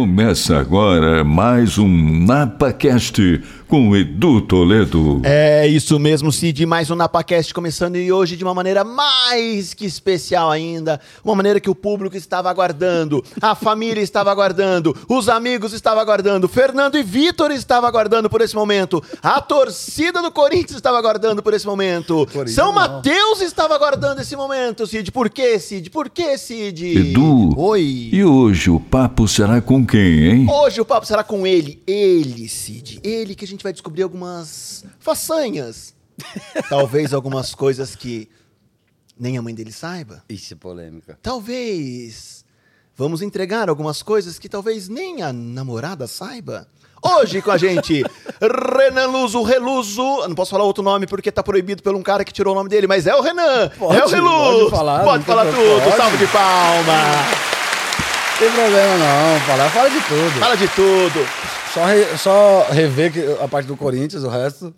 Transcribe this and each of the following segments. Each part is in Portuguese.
Começa agora mais um NapaCast com Edu Toledo. É isso mesmo, Cid. Mais um NapaCast começando e hoje de uma maneira mais que especial ainda. Uma maneira que o público estava aguardando, a família estava aguardando, os amigos estavam aguardando, Fernando e Vitor estavam aguardando por esse momento, a torcida do Corinthians estava aguardando por esse momento, Corinthians São não. Mateus estava aguardando esse momento, Cid. Por que, Cid? Por que, Cid? Edu. Oi. E hoje o papo será com quem, hein? Hoje o papo será com ele, ele, Cid. Ele que a gente vai descobrir algumas façanhas. Talvez algumas coisas que nem a mãe dele saiba. Isso é polêmica. Talvez vamos entregar algumas coisas que talvez nem a namorada saiba. Hoje com a gente, Renan Luso, Reluso. Não posso falar outro nome porque tá proibido por um cara que tirou o nome dele, mas é o Renan. Pode, é o Reluso. pode falar, Pode falar tudo. problema. Salve de palma. Não tem problema não, falar, fala de tudo. Fala de tudo. Só, re- só rever que a parte do Corinthians, o resto.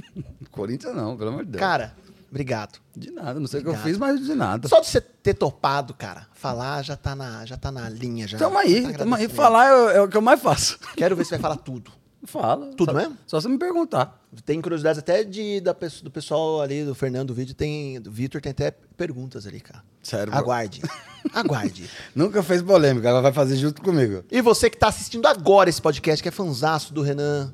Corinthians não, pelo amor de Deus. Cara, obrigado. de nada, não sei o que eu fiz, mas de nada. Só de você ter topado, cara, falar já tá na, já tá na linha. Já, Tamo aí, Tá tamo aí. Falar é, é o que eu mais faço. Quero ver se vai falar tudo. Fala. Tudo só, mesmo? Só você me perguntar. Tem curiosidades até de, da, do pessoal ali, do Fernando, do vídeo, tem, do Vitor, tem até perguntas ali, cara. Sério? Aguarde. Aguarde. Nunca fez polêmica, ela vai fazer junto comigo. E você que tá assistindo agora esse podcast, que é fanzaço do Renan,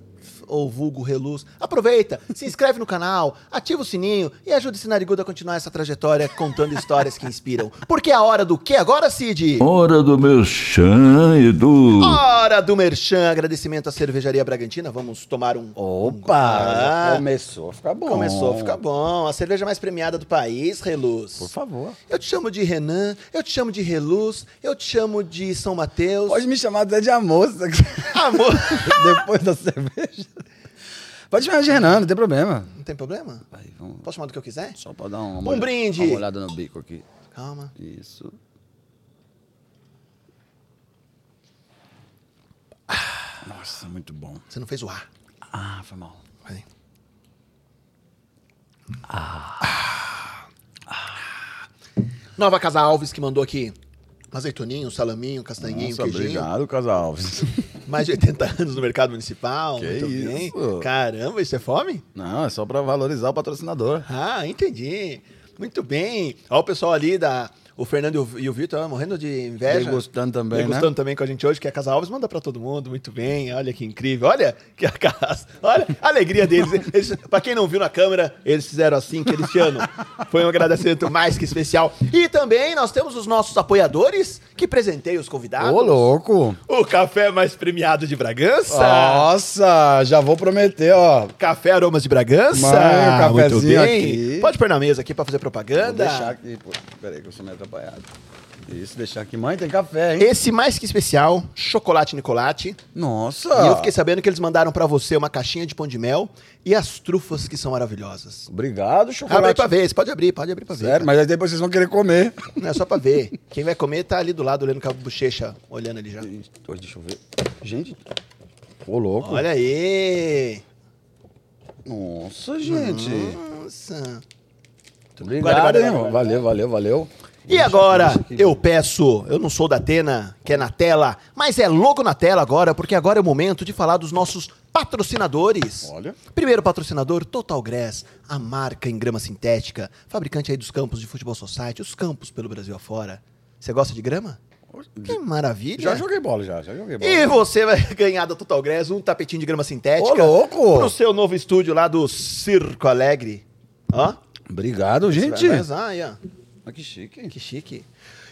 ou vulgo Reluz, aproveita, se inscreve no canal, ativa o sininho e ajuda esse narigudo a continuar essa trajetória contando histórias que inspiram. Porque é a hora do quê agora, Cid? Hora do meu chã, Edu. Hora do Merchan, agradecimento à Cervejaria Bragantina. Vamos tomar um. Opa! Já começou a ficar bom. Começou a ficar bom. A cerveja mais premiada do país, Reluz. Por favor. Eu te chamo de Renan, eu te chamo de Reluz, eu te chamo de São Mateus. Pode me chamar até de quiser. Amor. depois da cerveja. Pode chamar de Renan, não tem problema. Não tem problema? Vai, vamos. Posso chamar do que eu quiser? Só pra dar uma, Um olha- brinde. uma olhada no bico aqui. Calma. Isso. Nossa, muito bom. Você não fez o ar. Ah, foi mal. Vai. Nova Casa Alves que mandou aqui azeitoninho, salaminho, castanhinho, Nossa, queijinho. obrigado, Casal Alves. Mais de 80 anos no mercado municipal. Que muito bem. isso? Caramba, isso é fome? Não, é só pra valorizar o patrocinador. Ah, entendi. Muito bem. Olha o pessoal ali da. O Fernando e o- Vitor morrendo de inveja. Degustando também, Degustando né? também com a gente hoje, que é a Casa Alves. Manda pra todo mundo. Muito bem. Olha que incrível. Olha que a casa. Olha a alegria deles. Eles, pra quem não viu na câmera, eles fizeram assim, Cristiano. Foi um agradecimento mais que especial. E também nós temos os nossos apoiadores que presenteiam os convidados. Ô, louco! O café mais premiado de Bragança. Nossa, já vou prometer, ó. Café Aromas de Bragança. Mãe, o Muito cafezinho bem. aqui. Pode pôr na mesa aqui pra fazer Vou propaganda. deixar aqui. Pô, peraí que eu sou atrapalhado. Isso, deixar aqui. Mãe, tem café, hein? Esse mais que especial, chocolate Nicolate. Nossa! E eu fiquei sabendo que eles mandaram pra você uma caixinha de pão de mel e as trufas que são maravilhosas. Obrigado, chocolate. Abre aí pra ver, você pode abrir, pode abrir pra ver. Sério, cara. mas aí depois vocês vão querer comer. Não é só pra ver. Quem vai comer tá ali do lado, olhando com a bochecha, olhando ali já. Gente, Deixa eu ver. Gente. Ô, louco. Olha aí! Nossa, gente. Nossa. Obrigado, Guarda, hein. Valeu, valeu, valeu. E agora, eu peço, eu não sou da Atena, que é na tela, mas é logo na tela agora, porque agora é o momento de falar dos nossos patrocinadores. Olha. Primeiro patrocinador, Total Grass, a marca em grama sintética, fabricante aí dos campos de futebol society, os campos pelo Brasil afora. Você gosta de grama? Que maravilha! Já joguei bola, já. Já joguei bola. E você vai ganhar da Total Grass um tapetinho de grama sintética. Ô, louco! Pro seu novo estúdio lá do Circo Alegre. Ó. Obrigado, gente. Vai usar aí, ó. Mas que chique. Que chique.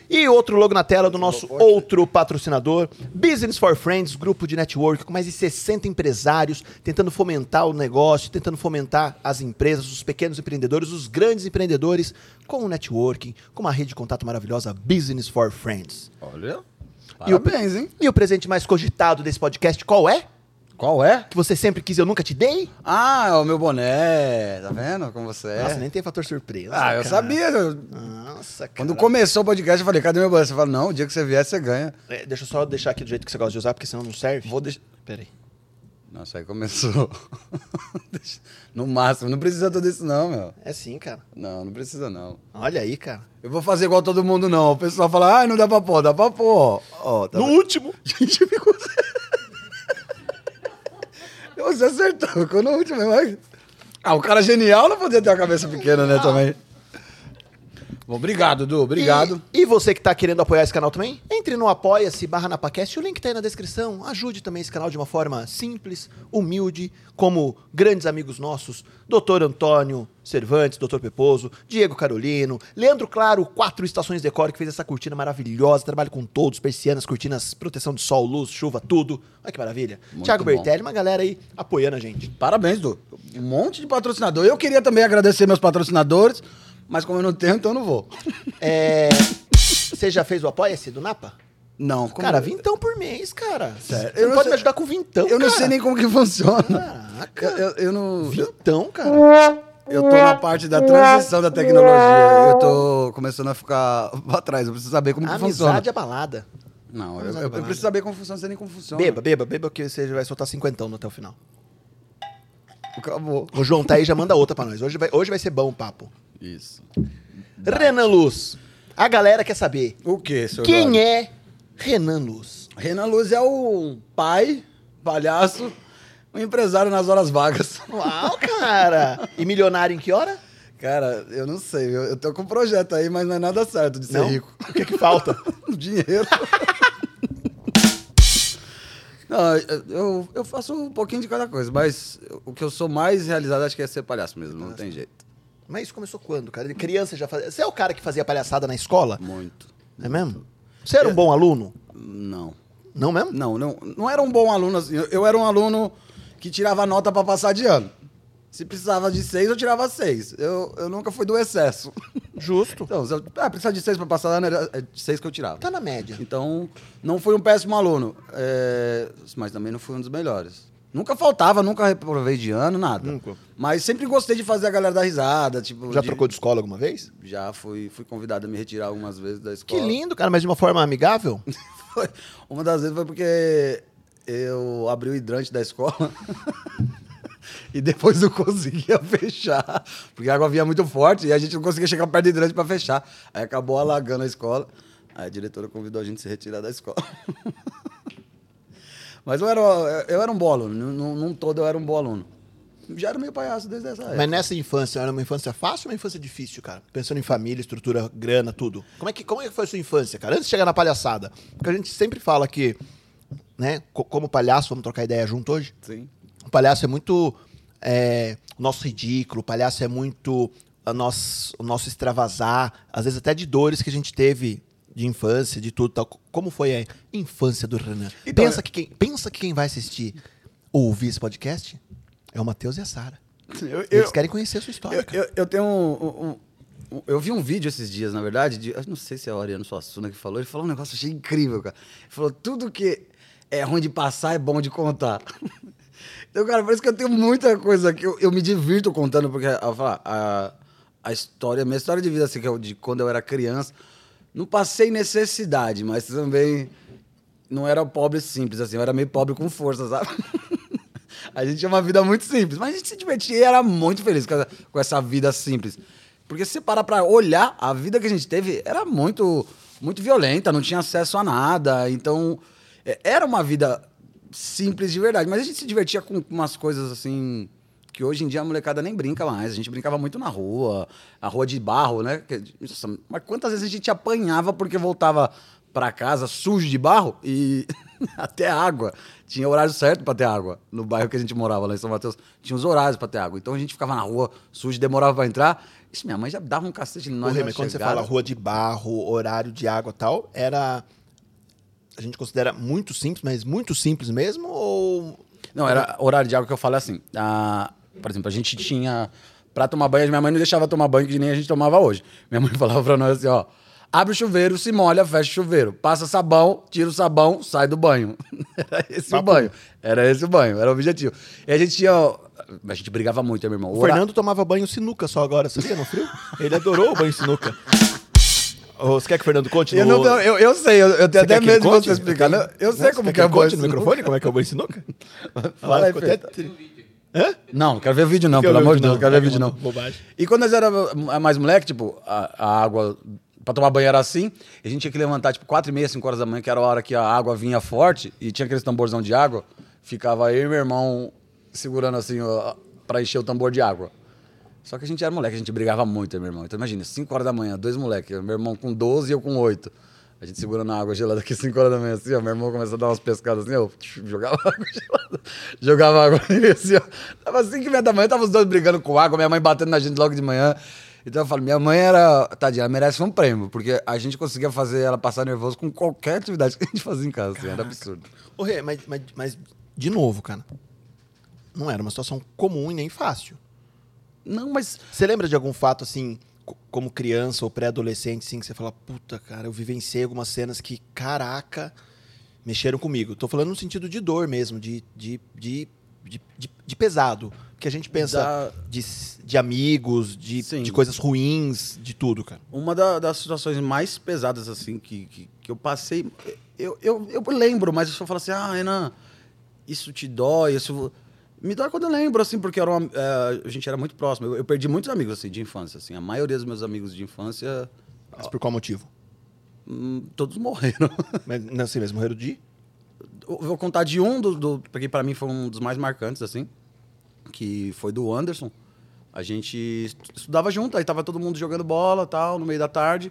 E outro logo na tela do nosso outro patrocinador, Business for Friends, grupo de network com mais de 60 empresários tentando fomentar o negócio, tentando fomentar as empresas, os pequenos empreendedores, os grandes empreendedores com o networking, com uma rede de contato maravilhosa, Business for Friends. Olha. E o- Parabéns, hein? E o presente mais cogitado desse podcast, qual é? Qual é? Que você sempre quis e eu nunca te dei? Ah, é o meu boné. Tá vendo como você é? Nossa, nem tem fator surpresa. Ah, eu cara. sabia. eu- Nossa, cara. Quando começou o podcast, eu falei, cadê meu boné? Você fala, não, o dia que você vier, você ganha. É, deixa eu só deixar aqui do jeito que você gosta de usar, porque senão não serve. Vou deixar... Peraí. Nossa, aí começou. No máximo, não precisa tudo isso não, meu. É sim, cara. Não, não precisa não. Olha aí, cara. Eu vou fazer igual todo mundo não. O pessoal fala, ah, não dá pra pôr, dá pra pôr. Ó, tá no vendo? último. Gente, ficou. Você acertou, ficou no último mesmo. Ah, o cara genial não podia ter uma cabeça pequena, né, também. Obrigado, Du, obrigado. E, e você que tá querendo apoiar esse canal também, entre no Apoia-se barra Napacast, o link tá aí na descrição. Ajude também esse canal de uma forma simples, humilde, como grandes amigos nossos, Dr. Antônio Cervantes, Dr. Peposo, Diego Carolino, Leandro Claro, Quatro Estações Decor, que fez essa cortina maravilhosa, trabalha com todos, persianas, cortinas, proteção de sol, luz, chuva, tudo. Olha que maravilha. Muito Thiago bom. Bertelli, uma galera aí apoiando a gente. Parabéns, Du. Um monte de patrocinador. Eu queria também agradecer meus patrocinadores, mas como eu não tenho, então eu não vou. É... Você já fez o Apoia-se do Napa? Não, como... Cara, vintão por mês, cara. Sério? Você Eu não não pode sei- me ajudar com vintão, Eu não cara. sei nem como que funciona. Caraca. Eu, eu- eu não. Vintão, cara. eu tô na parte da transição da tecnologia. Eu tô começando a ficar pra trás. Eu preciso saber como que funciona. Amizade é balada. Não, eu, Amizade eu- é preciso saber como funciona, não sei nem como funciona. Beba, beba, beba, que você vai soltar cinquentão no até o final. Acabou. O João tá aí, já manda outra pra nós. Hoje vai, hoje vai ser bom o papo. Isso. Renan Luz. A galera quer saber. O que, senhor? Quem Jorge? é Renan Luz? Renan Luz é o pai, palhaço, um empresário nas horas vagas. Uau, cara! E milionário em que hora? Cara, eu não sei. Eu, eu tô com um projeto aí, mas não é nada certo de ser Não? rico. O que que falta? Dinheiro. Não, eu- eu, faço um pouquinho de cada coisa, mas o que eu sou mais realizado acho que é ser palhaço mesmo, não tem jeito. Mas isso começou quando, cara? De criança já fazia. Você é o cara que fazia palhaçada na escola? Muito. É mesmo? Você era um bom aluno? Não. Não mesmo? Não, não, não era um bom aluno assim. Eu, eu era um aluno que tirava nota pra passar de ano. Se precisava de seis, eu tirava seis. Eu, eu nunca fui do excesso. Justo. Então, se eu ah, precisava de seis pra passar ano, era é, de seis que eu tirava. Tá na média. Então, não fui um péssimo aluno, é, mas também não fui um dos melhores. Nunca faltava, nunca reprovei de ano, nada. Nunca. Mas sempre gostei de fazer a galera dar risada, tipo... Já de- trocou de escola alguma vez? Já fui, fui convidado a me retirar algumas vezes da Que escola. lindo, cara, mas de uma forma amigável? Uma das vezes foi porque eu abri o hidrante da escola e depois não conseguia fechar, porque a água vinha muito forte e a gente não conseguia chegar perto do hidrante para fechar. Aí acabou alagando a escola. Aí a diretora convidou a gente a se retirar da escola. Mas eu era, eu era um bom aluno, num, num todo eu era um bom aluno. Já era meio palhaço desde essa época. Mas nessa infância, era uma infância fácil ou uma infância difícil, cara? Pensando em família, estrutura, grana, tudo. Como é que, como é que foi a sua infância, cara? Antes de chegar na palhaçada. Porque a gente sempre fala que, né, co- como palhaço, vamos trocar ideia junto hoje? Sim. O palhaço é muito é, nosso ridículo, o palhaço é muito a nosso, o nosso extravasar, às vezes até de dores que a gente teve de infância, de tudo tal. Como foi a infância do Renan? Então, pensa, que quem, pensa que quem vai assistir ou ouvir esse podcast é o Matheus e a Sara. Eles querem conhecer a sua história, Eu, cara. eu, eu tenho um, um- um- Eu vi um vídeo esses dias, na verdade, de, eu não sei se é o Ariano Suassuna que falou, ele falou um negócio achei incrível, cara. Ele falou, tudo que é ruim de passar é bom de contar. então, cara, parece que eu tenho muita coisa que eu, eu me divirto contando, porque a, a, a história, minha história de vida, assim, que é de quando eu era criança, não passei necessidade, mas também não era pobre simples, assim, eu era meio pobre com força, sabe? A gente tinha uma vida muito simples, mas a gente se divertia e era muito feliz com essa, com essa vida simples. Porque se parar pra olhar, a vida que a gente teve era muito, muito violenta, não tinha acesso a nada. Então, é, era uma vida simples de verdade. Mas a gente se divertia com umas coisas assim. Que hoje em dia a molecada nem brinca mais. A gente brincava muito na rua, a rua de barro, né? Mas quantas vezes a gente apanhava porque voltava pra casa sujo de barro e até água. Tinha horário certo pra ter água. No bairro que a gente morava lá em São Mateus, tinha os horários pra ter água. Então a gente ficava na rua sujo, demorava pra entrar. Isso, minha mãe já dava um cacete em nós. Porra, na mas quando você fala rua de barro, horário de água e tal, era. A gente considera muito simples, mas muito simples mesmo? Ou. Não, era horário de água que eu falo assim. Ah, por exemplo, a gente tinha. Pra tomar banho, minha mãe não deixava tomar banho que nem a gente tomava hoje. Minha mãe falava pra nós assim: ó. Abre o chuveiro, se molha, fecha o chuveiro. Passa sabão, tira o sabão, sai do banho. Era esse o Papo. banho. Era esse o banho, era o objetivo. E a gente tinha. A gente brigava muito, meu irmão? O Hora- Fernando tomava banho sinuca só agora, sabia? No frio? Ele adorou o banho sinuca. Você quer que o Fernando conte? Eu, no- não, eu, eu sei, eu, eu tenho até medo de você explicar. Tem- Não, Eu sei como você que quer é banho conte no microfone como é que é o banho sinuca? Fala aí, até Hã? Não, não quero ver vídeo não, pelo amor de Deus, não. quero ver É vídeo não. bobagem. E quando nós era mais moleque, tipo, a, a água pra tomar banho era assim. A gente tinha que levantar, tipo, 4 e meia, 5 horas da manhã, que era a hora que a água vinha forte. E tinha aqueles tamborzão de água. Ficava eu e meu irmão segurando assim, ó, pra encher o tambor de água. Só que a gente era moleque, a gente brigava muito, eu meu irmão. Então imagina, 5 horas da manhã, dois moleques, meu irmão com 12 e eu com 8. A gente segurando a água gelada aqui 5 horas da manhã, assim, ó. Meu irmão começou a dar umas pescadas assim, eu jogava água gelada. Jogava água nele assim, ó. Tava 5 e meia da manhã, tava os dois brigando com água, minha mãe batendo na gente logo de manhã. Então eu falo, minha mãe era. Tadinha, ela merece um prêmio, porque a gente conseguia fazer ela passar nervoso com qualquer atividade que a gente fazia em casa, assim, era absurdo. Ô, Rê, mas, mas, mas, de novo, cara. Não era uma situação comum e nem fácil. Não, mas. Você lembra de algum fato, assim, co- como criança ou pré-adolescente, assim, que você fala, puta, cara, eu vivenciei algumas cenas que, caraca, mexeram comigo. Tô falando no sentido de dor mesmo, de, de, de, de, de- de pesado. Porque a gente pensa Da- de, de amigos, de, Sim. de coisas ruins, de tudo, cara. Uma da- das situações mais pesadas, assim, que, que, que eu passei. Eu, eu, eu lembro, mas eu só falo assim, ah, Renan, isso te dói, isso. Me dói quando eu lembro, assim, porque era uma- é, a gente era muito próximo. Eu, eu perdi muitos amigos, assim, de infância, assim. A maioria dos meus amigos de infância, Mas por qual motivo? hum, todos morreram. Mas não sei mesmo, morreram de? Eu vou contar de um, do, do, porque pra mim foi um dos mais marcantes, assim, que foi do Anderson. A gente estu- estudava junto, aí tava todo mundo jogando bola tal, no meio da tarde,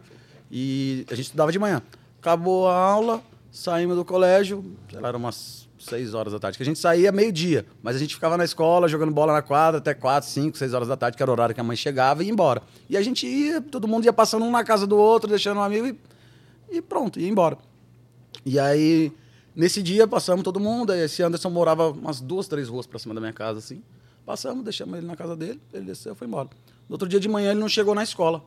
e a gente estudava de manhã. Acabou a aula, saímos do colégio, sei lá, umas seis horas da tarde, que a gente saía meio-dia, mas a gente ficava na escola, jogando bola na quadra até quatro, cinco, seis horas da tarde, que era o horário que a mãe chegava e ia embora. E a gente ia, todo mundo ia passando um na casa do outro, deixando um amigo e, e pronto, ia embora. E aí, nesse dia, passamos todo mundo. Esse Anderson morava umas duas, três ruas pra cima da minha casa, assim. Passamos, deixamos ele na casa dele, ele desceu e foi embora. No outro dia de manhã, ele não chegou na escola.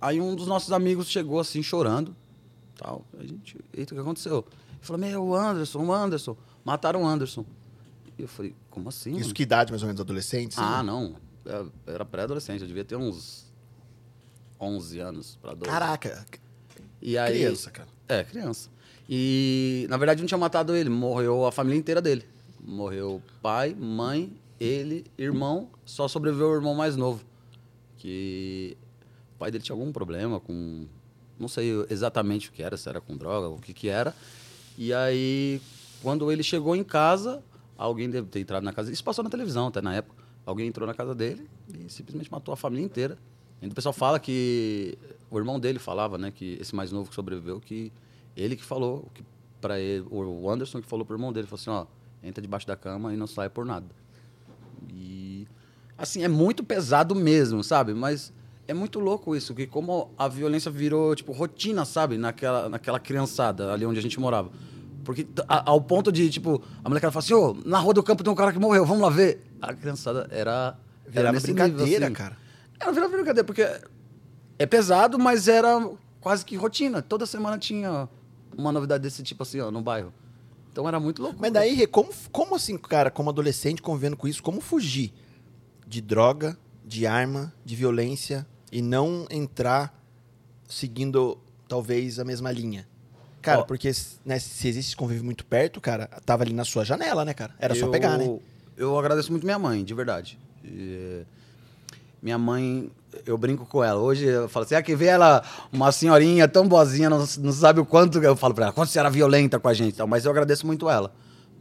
Aí um dos nossos amigos chegou assim, chorando. Tal. A gente, eita, o que aconteceu? Ele falou, meu, o Anderson, o Anderson. Mataram o Anderson. E eu falei, como assim? Isso mano? que idade, mais ou menos, adolescente? sim? Ah, não. Eu era pré-adolescente, eu devia ter uns 11 anos pra 12. Caraca, E aí, criança, cara. é, criança. E, na verdade, não tinha matado ele. Morreu a família inteira dele. Morreu pai, mãe, ele, irmão. Só sobreviveu o irmão mais novo. Que o pai dele tinha algum problema com... Não sei exatamente o que era, se era com droga, o que que era. E aí, quando ele chegou em casa, alguém deve ter entrado na casa... Isso passou na televisão até na época. Alguém entrou na casa dele e simplesmente matou a família inteira. Ainda o pessoal fala que... O irmão dele falava, né? Que esse mais novo que sobreviveu, que ele que falou que para ele, o Anderson que falou pro irmão dele, falou assim, ó, entra debaixo da cama e não sai por nada. E assim, é muito pesado mesmo, sabe? Mas é muito louco isso, que como a violência virou tipo rotina, sabe, naquela naquela criançada ali onde a gente morava. Porque a- ao ponto de, tipo, a molecada fala assim, ô, na rua do campo tem um cara que morreu, vamos lá ver. A criançada era era nesse brincadeira, nível, assim. cara. Era virava brincadeira, porque é pesado, mas era quase que rotina. Toda semana tinha uma novidade desse tipo assim, ó, no bairro. Então era muito louco. Mas daí, Rê, como, como assim, cara, como adolescente convivendo com isso, como fugir de droga, de arma, de violência e não entrar seguindo talvez a mesma linha? Cara, Ó. porque né, se existe convívio muito perto, cara, tava ali na sua janela, né, cara? Era só Eu- pegar, né? Eu agradeço muito minha mãe, de verdade. E, minha mãe, eu brinco com ela. Hoje eu falo assim: ah, que vê ela, uma senhorinha tão boazinha, não, não sabe o quanto. Eu falo pra ela, quanto você era violenta com a gente. tal, Mas eu agradeço muito ela.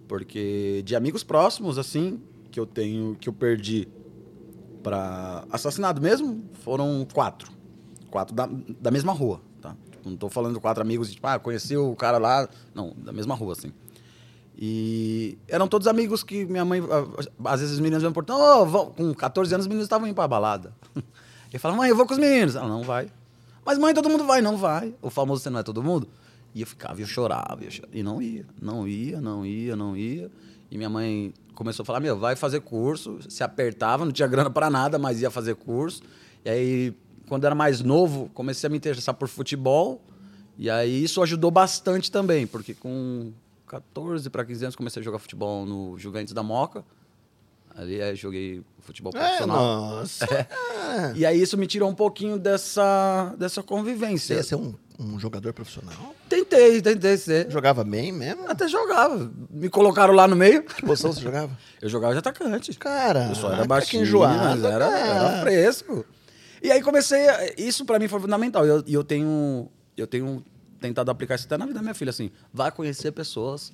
Porque de amigos próximos, assim, que eu tenho, que eu perdi pra assassinado mesmo, foram quatro. Quatro da, da mesma rua, tá? Tipo, não tô falando quatro amigos, tipo, ah, conheci o cara lá. Não, da mesma rua, assim. E eram todos amigos que minha mãe. Às vezes os meninos iam por oh, com 14 anos os meninos estavam indo pra balada. Ele falava, mãe, eu vou com os meninos. Ela não vai. Mas mãe, todo mundo vai, não vai. O famoso você não é todo mundo. E eu ficava, eu chorava, eu chorava, e não ia, não ia, não ia, não ia. E minha mãe começou a falar, meu, vai fazer curso. Se apertava, não tinha grana pra nada, mas ia fazer curso. E aí, quando era mais novo, comecei a me interessar por futebol. E aí isso ajudou bastante também, porque com 14 para 15 anos comecei a jogar futebol no Juventus da Moca. Ali aí joguei futebol É, profissional. nossa. E aí isso me tirou um pouquinho dessa, dessa Você convivência. ia ser um, um jogador profissional? Tentei, tentei ser. Jogava bem mesmo? Até jogava. Me colocaram lá no meio. Que posição você jogava? Eu jogava de atacante. Cara, Eu só era que baixinho, enjoado, mas era, cara. era fresco. E aí comecei. a- Isso pra mim foi fundamental. E eu, e eu tenho. Eu tenho tentado aplicar isso até na vida da minha filha, assim. Vai conhecer pessoas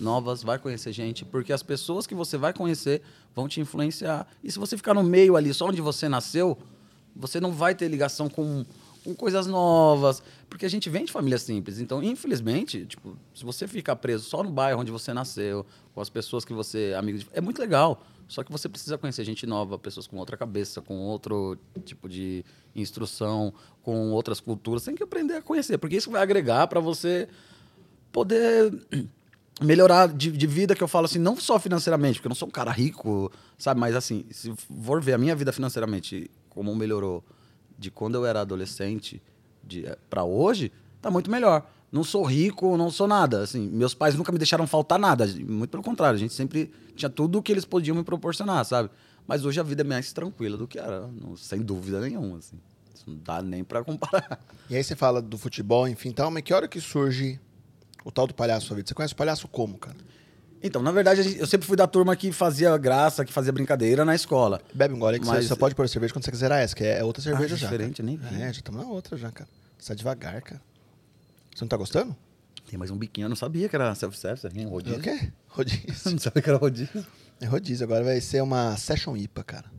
novas, vai conhecer gente, porque as pessoas que você vai conhecer vão te influenciar. E se você ficar no meio ali, só onde você nasceu, você não vai ter ligação com, com coisas novas, porque a gente vem de família simples. Então, infelizmente, tipo, se você ficar preso só no bairro onde você nasceu, com as pessoas que você amigo de, é muito legal. Só que você precisa conhecer gente nova, pessoas com outra cabeça, com outro tipo de instrução, com outras culturas. Você tem que aprender a conhecer, porque isso vai agregar para você poder melhorar de, de vida, que eu falo assim, não só financeiramente, porque eu não sou um cara rico, sabe? Mas assim, se for ver a minha vida financeiramente, como melhorou de quando eu era adolescente de, para hoje, tá muito melhor. Não sou rico, não sou nada. Assim, meus pais nunca me deixaram faltar nada. Muito pelo contrário, a gente sempre tinha tudo o que eles podiam me proporcionar, sabe? Mas hoje a vida é mais tranquila do que era, não- sem dúvida nenhuma. Assim. Isso não dá nem para comparar. E aí você fala do futebol, enfim, tal, mas que hora que surge o tal do palhaço sua vida? Você conhece o palhaço como, cara? Então, na verdade, a eu sempre fui da turma que fazia graça, que fazia brincadeira na escola. Bebe um gole que Mas- você só pode pôr cerveja quando você quiser essa, que é é outra cerveja Ah, já. diferente, cara. nem vi. É, já estamos na outra já, cara. Você tá devagar, cara. Você não tá gostando? Tem mais um biquinho, eu não sabia que era self-service? É rodízio. o quê? Rodízio. Não sabia que era rodízio. É rodízio, agora vai ser uma Session IPA, cara.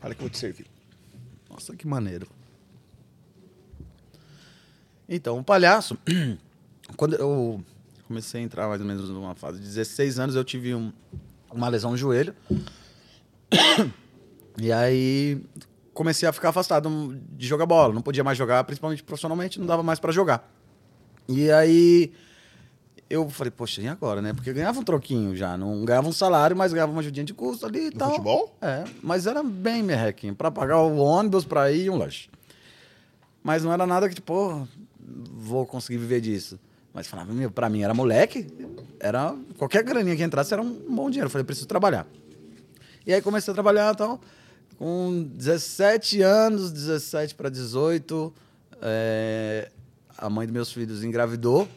Olha que eu vou te servir. Nossa, que maneiro. Então, o palhaço, quando eu comecei a entrar mais ou menos numa fase de 16 anos, eu tive um- uma lesão no joelho. E aí comecei a ficar afastado de jogar bola. Não podia mais jogar, principalmente profissionalmente, não dava mais pra jogar. E aí eu falei, poxa, e agora, né? Porque eu ganhava um troquinho já. Não ganhava um salário, mas ganhava uma ajudinha de custo ali e No tal. futebol? É, mas era bem merrequinho. Pra pagar o ônibus, pra ir e um lanche. Mas não era nada que, tipo, vou conseguir viver disso. Mas falava, meu, pra mim era moleque, era qualquer graninha que entrasse era um bom dinheiro. Eu falei, preciso trabalhar. E aí comecei a trabalhar e tal. Com 17 anos, 17 para 18, é, a mãe dos meus filhos engravidou.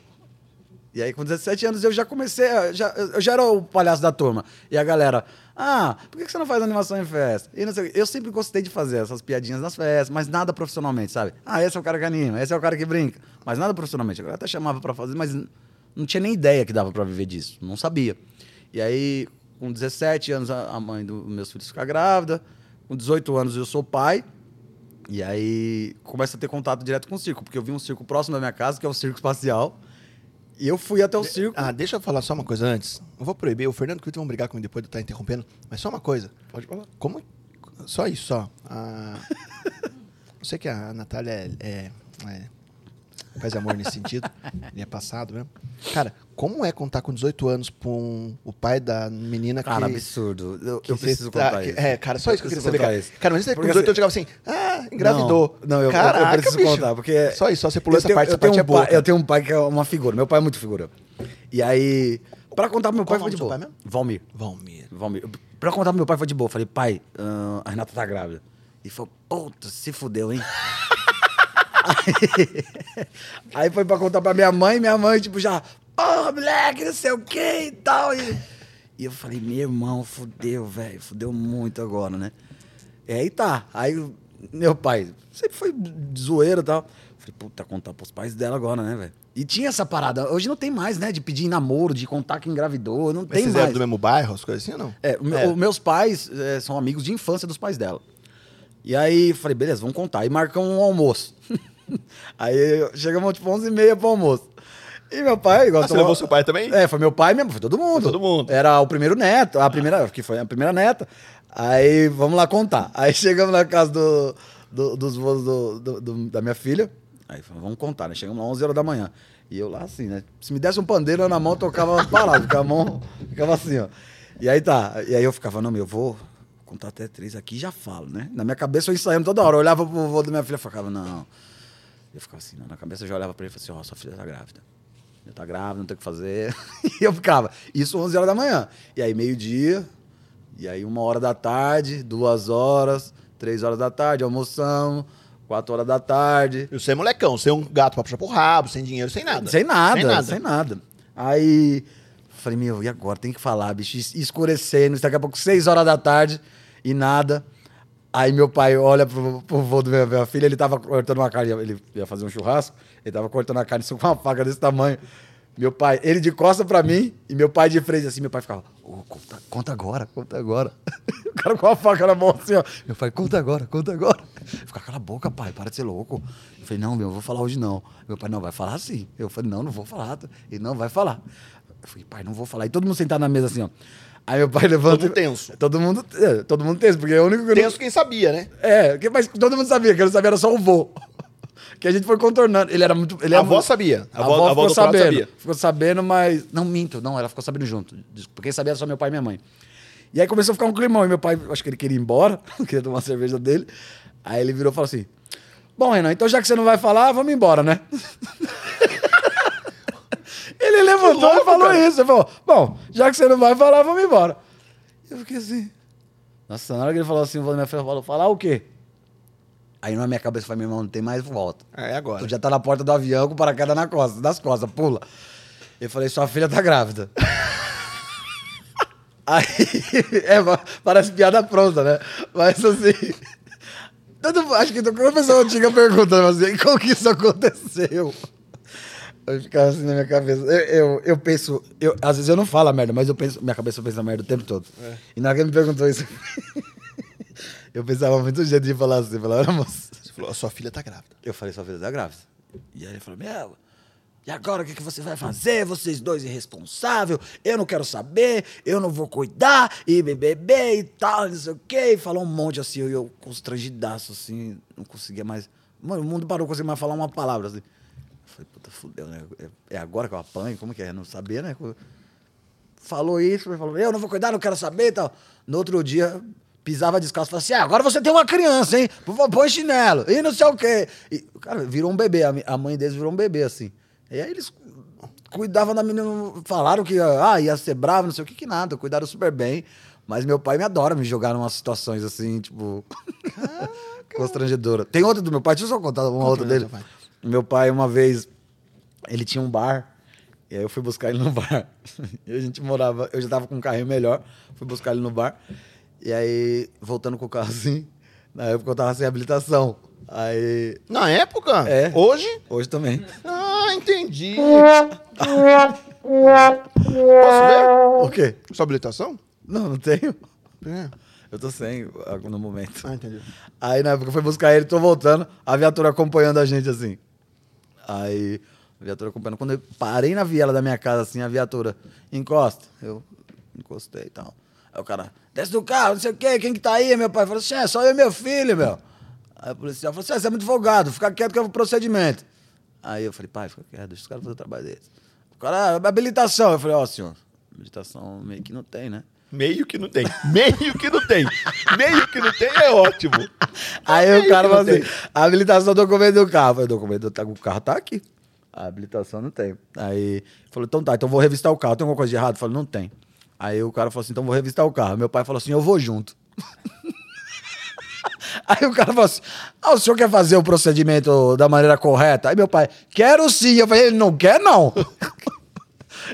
E aí, com 17 anos, eu já comecei. Já, eu já era o palhaço da turma. E a galera, ah, por que você não faz animação em festa? E não sei eu sempre gostei de fazer essas piadinhas nas festas, mas nada profissionalmente, sabe? Ah, esse é o cara que anima, esse é o cara que brinca. Mas nada profissionalmente. Galera até chamava pra fazer, mas não tinha nem ideia que dava pra viver disso. Não sabia. E aí, com 17 anos, a mãe dos meus filhos fica grávida. Com 18 anos, eu sou pai. E aí começa a ter contato direto com o circo, porque eu vi um circo próximo da minha casa, que é o Circo Espacial. E eu fui até o circo. Ah, deixa eu falar só uma coisa antes. Não vou proibir. O Fernando e o Vitor vão brigar comigo depois de eu estar interrompendo. Mas só uma coisa. Pode falar. Como. Só isso, só. Ah, eu sei que a Natália é, é- é- faz amor nesse sentido. Ele é passado mesmo. Cara, como é contar com 18 anos com o pai da menina Cara, que. absurdo. Eu, que eu preciso tá- contar que- isso. É, cara, só isso que eu queria saber. Cara, cara você com Porque 18 anos assim- chegava assim, ah, engravidou. Não, não, eu, Caraca, eu preciso bicho. contar, porque... Só isso, só você pulou eu essa tenho- parte, eu essa tenho parte é um boa. pai- Eu tenho um pai que é uma figura. Meu pai é muito figura. E aí, pra contar pro meu Qual pai foi de boa. pai mesmo? Valmir. Valmir. Valmir. Pra contar pro meu pai foi de boa. Falei, pai, ah, a Renata tá grávida. E falou, puta, se fudeu, hein? aí, aí foi pra contar pra minha mãe, minha mãe, tipo, já, porra, moleque, não sei o que e tal. E, e eu falei, meu irmão, fudeu, velho, fudeu muito agora, né? E aí tá. Aí o- meu pai sempre foi de zoeira e tal. Falei, puta, contar pros pais dela agora, né, velho? E tinha essa parada. Hoje não tem mais, né? De pedir namoro, de contar que engravidou. Não Mas tem vocês mais. eram do mesmo bairro, as coisas assim ou não? É, o meu- os meus pais é, são amigos de infância dos pais dela. E aí falei, beleza, vamos contar. E marcamos um almoço. aí chegamos tipo 11 e meia pro almoço. E meu pai... Ah, você levou seu pai também? É, foi meu pai mesmo, foi todo mundo. Foi todo mundo. Era o primeiro neto, a primeira, que foi a primeira neta. Aí, vamos lá contar. Aí chegamos na casa do, do- dos voos do- do- da minha filha. Aí vamos contar, né? Chegamos lá 11 horas da manhã. E eu lá assim, né? Se me desse um pandeiro na mão, tocava parado, ficava a mão, ficava assim, ó. E aí tá, e aí eu ficava, não, meu, eu vou contar até três aqui e já falo, né? Na minha cabeça eu ensaiando toda hora. Eu olhava pro vô da minha filha e ficava, não. Eu ficava assim, não, na cabeça eu já olhava pra ele e falava assim, ó, sua filha tá grávida. Tá grávida, não tem o que fazer. e eu ficava, isso 11 horas da manhã. E aí meio-dia, e aí uma hora da tarde, duas horas, três horas da tarde, almoçamos, quatro horas da tarde. E você é molecão, você é um gato pra puxar pro rabo, sem dinheiro, sem nada. Sem nada, Sem sem nada. nada. Aí falei, meu, e agora? Tem que falar, bicho. Es- Escurecendo, daqui a pouco, seis horas da tarde e nada. Aí meu pai olha pro, pro vô do meu, minha filha, ele tava cortando uma carne, ele ia fazer um churrasco, ele tava cortando a carne com uma faca desse tamanho. Meu pai, ele de costa pra mim e meu pai de frente assim, meu pai ficava, ô, conta, conta agora, conta agora. o cara com a faca na mão assim, ó. Meu pai, conta agora, conta agora. Fica cala a boca, pai, para de ser louco. Eu falei, não, meu, eu vou falar hoje não. Meu pai, não, vai falar sim. Eu falei, não, não vou falar. Ele não vai falar. Eu falei, pai, não vou falar. E todo mundo sentado na mesa assim, ó. Aí meu pai levanta. Todo mundo tenso. Todo mundo, é, todo mundo tenso, porque é o único que eu não- Tenso quem sabia, né? é, mas todo mundo sabia, que eu não sabia, era só o vô. Que a gente foi contornando. Ele era muito. Ele A era avó muito- sabia. A, A avó- avó ficou sabendo. sabia. Ficou sabendo, mas. Não, minto, não, ela ficou sabendo junto. Porque quem sabia era só meu pai e minha mãe. E aí começou a ficar um climão. E meu pai, acho que ele queria ir embora, queria tomar a cerveja dele. Aí ele virou e falou assim: Bom, Renan, então já que você não vai falar, vamos embora, né? ele levantou louco, e falou cara. isso. Ele falou: Bom, já que você não vai falar, vamos embora. Eu fiquei assim. Nossa, na hora que ele falou assim, o filha falou: Falar o quê? Aí na minha cabeça foi, meu irmão, não tem mais volta. É agora. Tu já tá na porta do avião com o paraquedas na costa, das costas, pula. Eu falei, sua filha tá grávida. Aí, é, parece piada pronta, né? Mas assim. Todo, acho que toda pessoa antiga pergunta, mas assim, como que isso aconteceu? Eu ficava assim na minha cabeça. Eu, eu, eu penso, eu, às vezes eu não falo a merda, mas eu penso, minha cabeça pensa merda o tempo todo. E na hora que ele me perguntou isso, eu pensava muito jeito de falar assim, falar, olha, moça. Você falou, sua filha tá grávida. Eu falei, sua filha tá grávida. E aí ele falou, meu, e agora o que, que você vai fazer? Vocês dois irresponsáveis, eu não quero saber, eu não vou cuidar, e bebê e tal, não sei o quê. E falou um monte assim, eu, eu constrangidaço, assim, não conseguia mais. Mano, o mundo parou, não conseguia mais falar uma palavra, assim. Eu falei, puta, fudeu, né? É- É agora que eu apanho? Como que é? Não sabia, né? Falou isso, falou, eu não vou cuidar, não quero saber e tal. No outro dia, pisava descalço, falava assim, ah, agora você tem uma criança, hein? Põe chinelo, e não sei o quê. E, cara, virou um bebê, a mãe deles virou um bebê, assim. E aí eles cuidavam da menina, falaram que ah, ia ser bravo, não sei o que, que nada, cuidaram super bem. Mas meu pai me adora me jogar em umas situações assim, tipo. constrangedora. Tem outra do meu pai, deixa eu só contar uma outra dele. vai. Meu pai, uma vez, ele tinha um bar. E aí eu fui buscar ele no bar. E a gente morava, eu já tava com um carrinho melhor, fui buscar ele no bar. E aí, voltando com o carro assim, na época eu tava sem habilitação. Aí. Na época? É. Hoje? Hoje também. Ah, entendi. Posso ver? O quê? Sua habilitação? Não, não tenho. É. Eu tô sem no momento. Ah, entendi. Aí na época eu fui buscar ele, tô voltando, a viatura acompanhando a gente assim. Aí, viatura acompanhando. Quando eu parei na viela da minha casa, assim, a viatura encosta. Eu encostei e tal. Aí o cara, desce do carro, não sei o quê, quem que tá aí? Meu pai falou assim: é só eu e meu filho, meu. Aí o policial falou assim: "Ah, você é muito folgado, fica quieto que é o procedimento. Aí eu falei, pai, fica quieto, deixa os caras fazer o trabalho deles. O cara, "Ah, habilitação. Eu falei, ó, senhor, habilitação meio que não tem, né? Meio que não tem. Meio que não tem. Meio que não tem é ótimo. Aí Meio o cara falou assim: a habilitação do documento do carro. Eu falei, o documento do carro tá aqui. A habilitação não tem. Aí falou, então tá, então vou revistar o carro. Tem alguma coisa de errado? Eu falei, não tem. Aí o cara falou assim: então vou revistar o carro. Meu pai falou assim: eu vou junto. Aí o cara falou assim: ah, o senhor quer fazer o procedimento da maneira correta? Aí meu pai, quero sim. Eu falei, ele não quer não.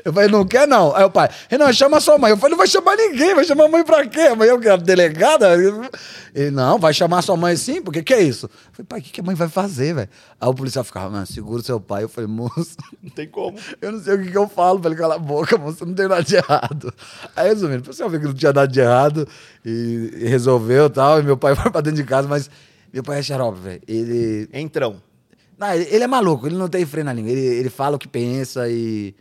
Eu falei, não quer não. Aí o pai, Renan, chama sua mãe. Eu falei, não vai chamar ninguém, vai chamar a mãe pra quê? A mãe é o quê? A delegada? Ele, não, vai chamar sua mãe sim, porque que é isso? Eu falei, pai, o que, que a mãe vai fazer, velho? Aí o policial ficava, mano, segura o seu pai. Eu falei, moço, Não tem como. eu não sei o que, que eu falo pra ele calar a boca, moço, não tem nada de errado. Aí, resumindo, o pessoal viu que não tinha nada de errado e, e resolveu e tal, e meu pai foi pra dentro de casa, mas meu pai é xarope, velho. Ele, Entrão. não, ele, ele é maluco, ele não tem freio na língua. Ele, ele fala o que pensa e,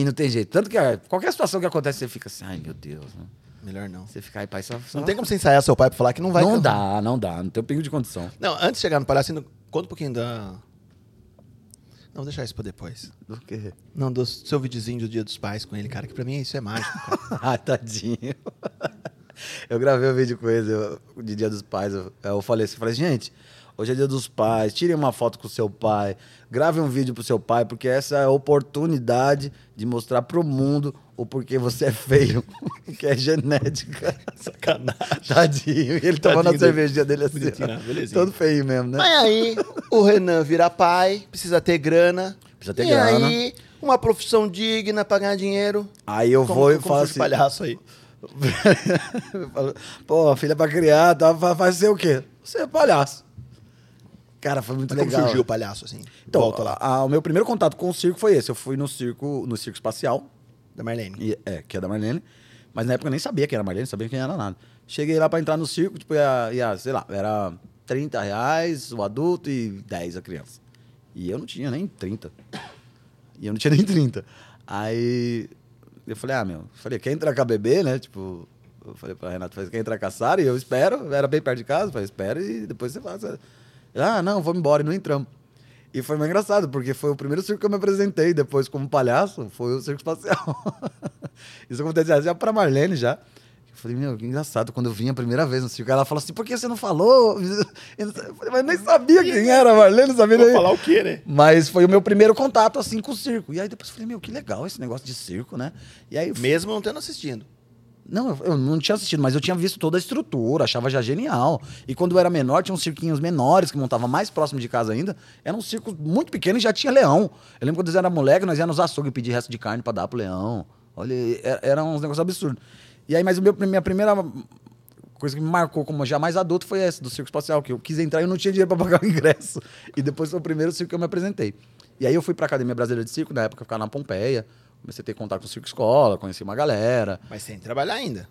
e não tem jeito. Tanto que ah, qualquer situação que acontece, você fica assim, ai meu Deus. né? Melhor não. Você fica aí, pai, só. só... Não tem como você ensaiar seu pai pra falar que não vai. Não dá, não dá. Não tem um pingo de condição. Não, antes de chegar no palhaço, conta um pouquinho da. Não, vou deixar isso pra depois. Do quê? Não, do seu videozinho do Dia dos Pais com ele, cara, que pra mim isso é mágico. Ai, tadinho. Eu gravei um vídeo com ele eu- de Dia dos Pais. Eu, eu falei assim, eu falei, gente, hoje é Dia dos Pais, tirem uma foto com o seu pai, grave um vídeo pro seu pai, porque essa é a oportunidade de mostrar pro mundo o porquê você é feio, que é genética. Sacanagem. Tadinho. E ele tomando a cervejinha dele assim. Bonitinho. Todo feio mesmo, né? Mas aí, o Renan vira pai, precisa ter grana. Precisa ter e grana. aí, uma profissão digna pra ganhar dinheiro. Aí eu Como- vou e faz assim. palhaço aí. Pô, filha pra criar, tá, faz ser o quê? Você é palhaço. Cara, foi muito Mas como legal. surgiu o palhaço, assim? Então, Volta lá. a- a- o meu primeiro contato com o circo foi esse. Eu fui no circo, no circo espacial, Da Marlene. e- é, que é da Marlene. Mas na época eu nem sabia quem era Marlene, sabia quem era nada. Cheguei lá pra entrar no circo, tipo, ia, ia, sei lá, era 30 reais o adulto e 10 a criança. E eu não tinha nem 30. E eu não tinha nem 30. Aí eu falei, ah, meu, eu falei, quer entrar com a bebê, né? Tipo, eu falei pra Renato, falei, quer entrar com a Sara? E eu espero, era bem perto de casa, falei, espera e depois você faz. Ah, não, vamos embora, e não entramos. E foi mais engraçado, porque foi o primeiro circo que eu me apresentei depois como palhaço, foi o circo espacial. Isso aconteceu já pra Marlene já. Eu falei, meu, que engraçado, quando eu vim a primeira vez no circo, ela falou assim, por que você não falou? Eu falei, mas eu nem sabia quem era a Marlene, não sabia Vou nem... falar o quê, né? Mas foi o meu primeiro contato, assim, com o circo. E aí depois eu falei, meu, que legal esse negócio de circo, né? E aí... Mesmo não tendo assistindo. Não, eu- não tinha assistido, mas eu tinha visto toda a estrutura, achava já genial. E quando eu era menor, tinha uns cirquinhos menores que montava mais próximo de casa ainda. Era um circo muito pequeno e já tinha leão. Eu lembro quando eu era moleque, nós íamos nos açougues pedir resto de carne pra dar pro leão. Olha, era, era uns negócios absurdos. E aí, mas o meu, minha primeira coisa que me marcou como já mais adulto foi essa, do circo espacial, que eu quis entrar e eu não tinha dinheiro pra pagar o ingresso. E depois foi o primeiro circo que eu me apresentei. E aí eu fui pra Academia Brasileira de Circo, na época eu ficava na Pompeia. Comecei a ter contato com o circo escola, conheci uma galera. Mas sem trabalhar ainda.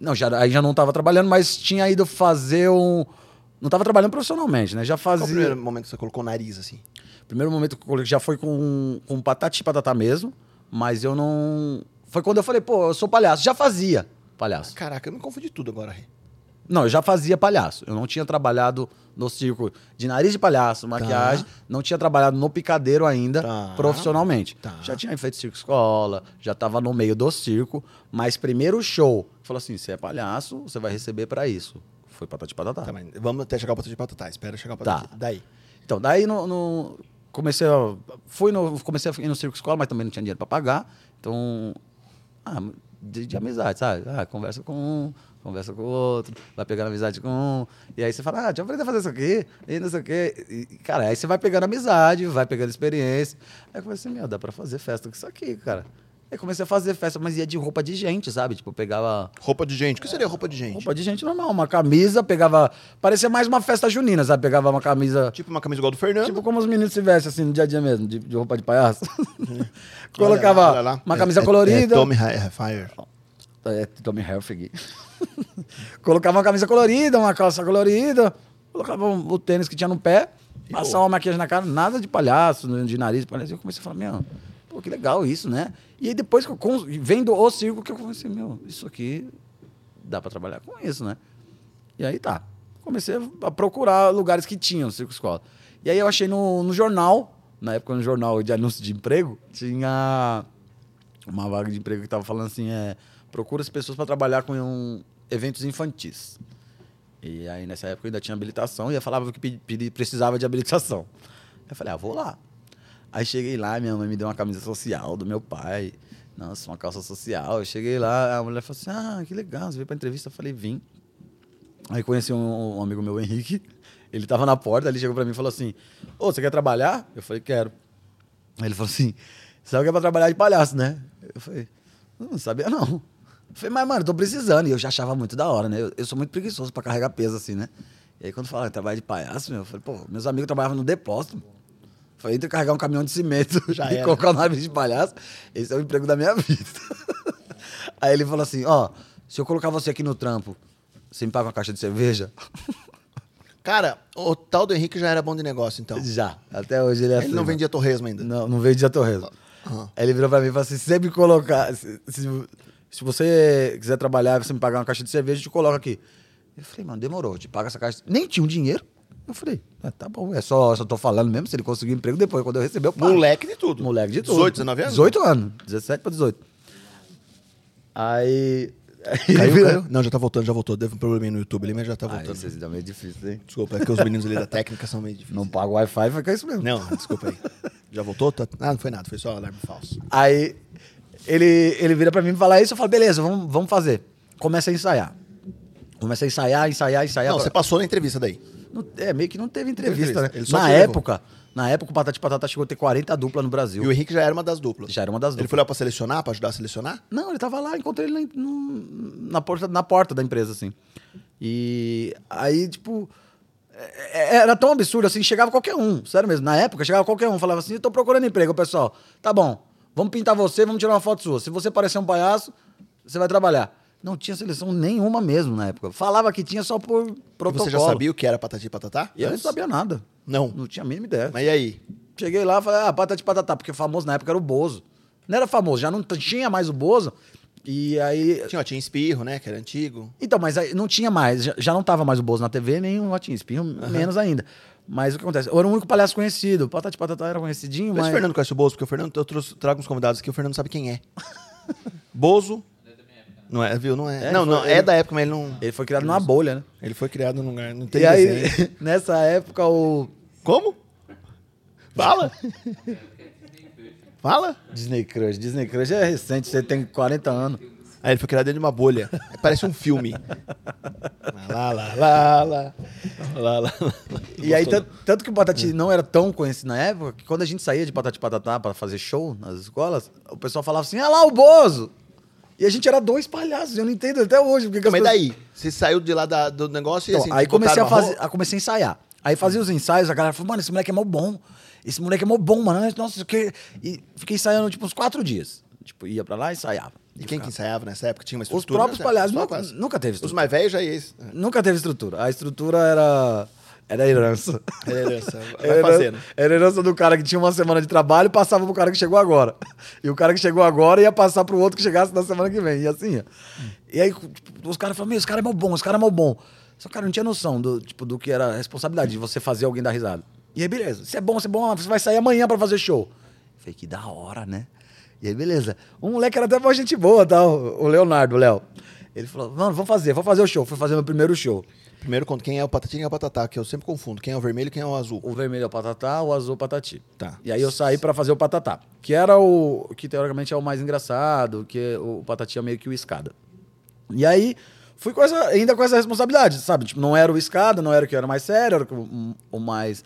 Não, já, aí já não estava trabalhando, mas tinha ido fazer um. Não estava trabalhando profissionalmente, né? Já Qual fazia. o primeiro momento que você colocou o nariz, assim? Primeiro momento que eu coloquei já foi com, com patati patatá mesmo, mas eu não. Foi quando eu falei, pô, eu sou palhaço. Já fazia palhaço. Caraca, eu me confundi tudo agora, Rê. Não, eu já fazia palhaço. Eu não tinha trabalhado no circo de nariz de palhaço, maquiagem, não tinha trabalhado no picadeiro ainda Tá. profissionalmente. Tá. Já tinha feito circo escola, já estava no meio do circo, mas primeiro show, falou assim, você é palhaço, você vai receber para isso. Foi patati patatá. Tá, vamos até chegar o patati patatá. Espera chegar o Tá. patati. Daí. Então, daí no, no- comecei a, fui no, comecei a ir no circo escola, mas também não tinha dinheiro para pagar. Então, ah, de, de amizade, sabe? Ah, conversa com conversa com o outro, vai pegando amizade com um. E aí você fala, ah, deixa eu aprender a fazer isso aqui, e não sei o quê. E, cara, aí você vai pegando amizade, vai pegando experiência. Aí eu falei assim, meu, dá para fazer festa com isso aqui, cara. Aí comecei a fazer festa, mas ia de roupa de gente, sabe? Tipo, pegava Roupa de gente. O que seria roupa de gente? roupa de gente normal, uma camisa, pegava. Parecia mais uma festa junina, sabe? Pegava uma camisa. Tipo uma camisa igual do Fernando. Tipo como os meninos se vestem assim no dia a dia mesmo, de, de roupa de palhaço. Olha Colocava lá, olha lá. uma É- camisa é- colorida. É Tommy Hi- Fire. É, Tommy Hilfiger. colocava uma camisa colorida, uma calça colorida, colocava o tênis que tinha no pé, passava uma maquiagem na cara, nada de palhaço, de nariz palhaço. Eu comecei a falar, meu, pô, que legal isso, né? E aí depois que eu vendo o circo, que eu comecei, meu, isso aqui dá pra trabalhar com isso, né? E aí tá. Comecei a procurar lugares que tinham circo escola. E aí eu achei no, no jornal, na época no jornal de anúncio de emprego, tinha uma vaga de emprego que tava falando assim, é, procura as pessoas para trabalhar com um, eventos infantis. E aí nessa época eu ainda tinha habilitação e eu falava que pedi- precisava de habilitação. Eu falei, ah, vou lá. Aí cheguei lá, minha mãe me deu uma camisa social do meu pai. Nossa, uma calça social. Eu cheguei lá, a mulher falou assim: Ah, que legal, você veio pra entrevista? Eu falei, vim. Aí conheci um, um amigo meu, Henrique. Ele tava na porta, ele chegou pra mim e falou assim: Ô, você quer trabalhar? Eu falei, quero. Aí ele falou assim: Sabe que é pra trabalhar de palhaço, né? Eu falei, não sabia não. Falei, mas, mano, tô precisando. E eu já achava muito da hora, né? Eu, eu sou muito preguiçoso pra carregar peso, assim, né? E aí quando falaram que trabalho de palhaço, meu, eu falei, pô, meus amigos trabalhavam no depósito. Falei, entre carregar um caminhão de cimento Já e era. colocar o nariz de palhaço, esse é o emprego da minha vida. Aí ele falou assim, ó, se eu colocar você aqui no trampo, você me paga uma caixa de cerveja? Cara, o tal do Henrique já era bom de negócio, então. Já, até hoje ele é Ele não assim, vendia torresmo ainda. Não, não de torresmo. Aí ele virou pra mim e falou assim: se você me colocar. Se, se, se você quiser trabalhar você me pagar uma caixa de cerveja, eu te coloco aqui. Eu falei, mano, demorou, eu te paga essa caixa. Nem tinha um dinheiro. Eu falei, ah, tá bom, é só, só tô falando mesmo. Se ele conseguir emprego depois, quando eu receber, eu pago. Moleque de tudo. Moleque de tudo. 18, 19 anos? 18 anos. 17 pra 18. Aí. aí Caiu, vira- caiu? Não, já tá voltando, já voltou. Deve um probleminha no YouTube ali, mas já tá Ah, voltando. vocês dão meio difícil, hein? Desculpa, é que os meninos ali da técnica são meio difíceis. Não paga Wi-Fi, fica isso mesmo. Não, desculpa aí. Já voltou? Tá... Ah, não foi nada, foi só alarme falso. Aí ele, ele vira pra mim e fala isso, eu falo, beleza, vamos, vamos fazer. Começa a ensaiar. Começa a ensaiar, ensaiar, ensaiar. não, pra- você passou na entrevista daí. Não- é, meio que não teve entrevista, entrevista, né? ele só Na época, Na época, o Patati Patatá chegou a ter 40 duplas no Brasil. E o Henrique já era uma das duplas. Já era uma das Ele duplas. foi lá pra selecionar, pra ajudar a selecionar? Não, ele tava lá, encontrei ele na, na, porta, na porta da empresa, assim. E aí, tipo, é- é- era tão absurdo assim, chegava qualquer um, sério mesmo. Na época, chegava qualquer um, falava assim: eu tô procurando emprego, pessoal. Tá bom, vamos pintar você, vamos tirar uma foto sua. Se você parecer um palhaço, você vai trabalhar. Não tinha seleção nenhuma mesmo na época. Falava que tinha só por E protocolo. você já sabia o que era patati e patatá? E eu não sabia nada. Não. Não tinha a mínima ideia. Mas e aí? Cheguei lá e falei, ah, patati patatá, porque famoso na época era o Bozo. Não era famoso, já não tinha mais o Bozo. E aí. Tinha, ó, tinha espirro, né? Que era antigo. Então, mas aí não tinha mais, já, já não tava mais o Bozo na TV, nem o Latim Espinho, menos ainda. Mas o que acontece? Eu era o único palhaço conhecido. O Patati Patatá era conhecidinho, Mas mas. o Fernando conhece o Bozo, porque o Fernando, eu trouxe, trago uns convidados aqui, o Fernando sabe quem é. Bozo. Não é, viu? Não é. É, não, foi- não, é ele- da época, mas ele não. Ele foi criado numa bolha, né? Ele foi criado num lugar. Não tem E aí, nessa época, o. Como? Fala! Fala! Disney Crush. Disney Crush é recente, você tem 40 anos. Aí ele foi criado dentro de uma bolha. Parece um filme. Lá, lá, lá, lá. Lá, lá. E aí, tanto, tanto que o Patati não era tão conhecido na época, que quando a gente saía de Patati Patatá pra fazer show nas escolas, o pessoal falava assim: ah lá o Bozo! E a gente era dois palhaços, eu não entendo até hoje. Porque que as Mas pessoas- daí? Você saiu de lá da- do negócio e Então, assim. aí comecei a fazer, a comecei a ensaiar. Aí fazia os ensaios, a galera falou, mano, esse moleque é mó bom. Esse moleque é mó bom, mano. Nossa, que... E fiquei ensaiando, tipo, uns quatro dias. Tipo, ia pra lá e ensaiava. E quem que ensaiava nessa época? Tinha uma Os estrutura? próprios nessa palhaços. época? Nunca, nunca teve Os estrutura. mais velhos já é isso. Nunca teve estrutura. A estrutura era... Era herança. Era herança. Vai Era, fazendo. era herança do cara que tinha uma semana de trabalho e passava pro cara que chegou agora. E o cara que chegou agora ia passar pro outro que chegasse na semana que vem. E assim, ó. E aí tipo, os caras falaram, meu, esse cara é mal bom, esse cara é mal bom. Só que o cara não tinha noção do, tipo, do que era a responsabilidade de você fazer alguém dar risada. E aí, beleza, você é bom, você é bom, você vai sair amanhã pra fazer show. Eu falei, que da hora, né? E aí, beleza. Um moleque era até uma gente boa, tá? O Leonardo, o Léo. Ele falou, mano, vamos fazer, vamos fazer o show. Fui fazer meu primeiro show. Primeiro, conta quem é o patatinho e quem é o patatá, que eu sempre confundo. Quem é o vermelho e quem é o azul. O vermelho é o patatá, o azul é o patati. Tá. E aí eu saí pra fazer o patatá, que era o que teoricamente é o mais engraçado, que o patati é meio que o escada. E aí fui com essa, ainda com essa responsabilidade, sabe? Tipo, não era o escada, não era o que era mais sério, era o, o mais.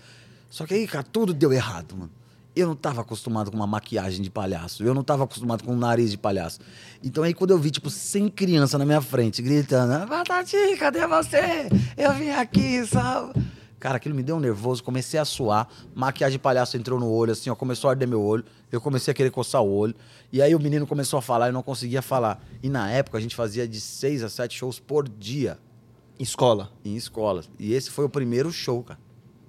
Só que aí, cara, tudo deu errado, mano. Eu não tava acostumado com uma maquiagem de palhaço. Eu não tava acostumado com um nariz de palhaço. Então aí quando eu vi, tipo, 100 crianças na minha frente, gritando, Patati, cadê você? Eu vim aqui, sabe? Cara, aquilo me deu um nervoso, comecei a suar, maquiagem de palhaço entrou no olho, assim, ó, começou a arder meu olho, eu comecei a querer coçar o olho, e aí o menino começou a falar e eu não conseguia falar. E na época a gente fazia de seis a sete shows por dia Escola. em escolas. E esse foi o primeiro show, cara.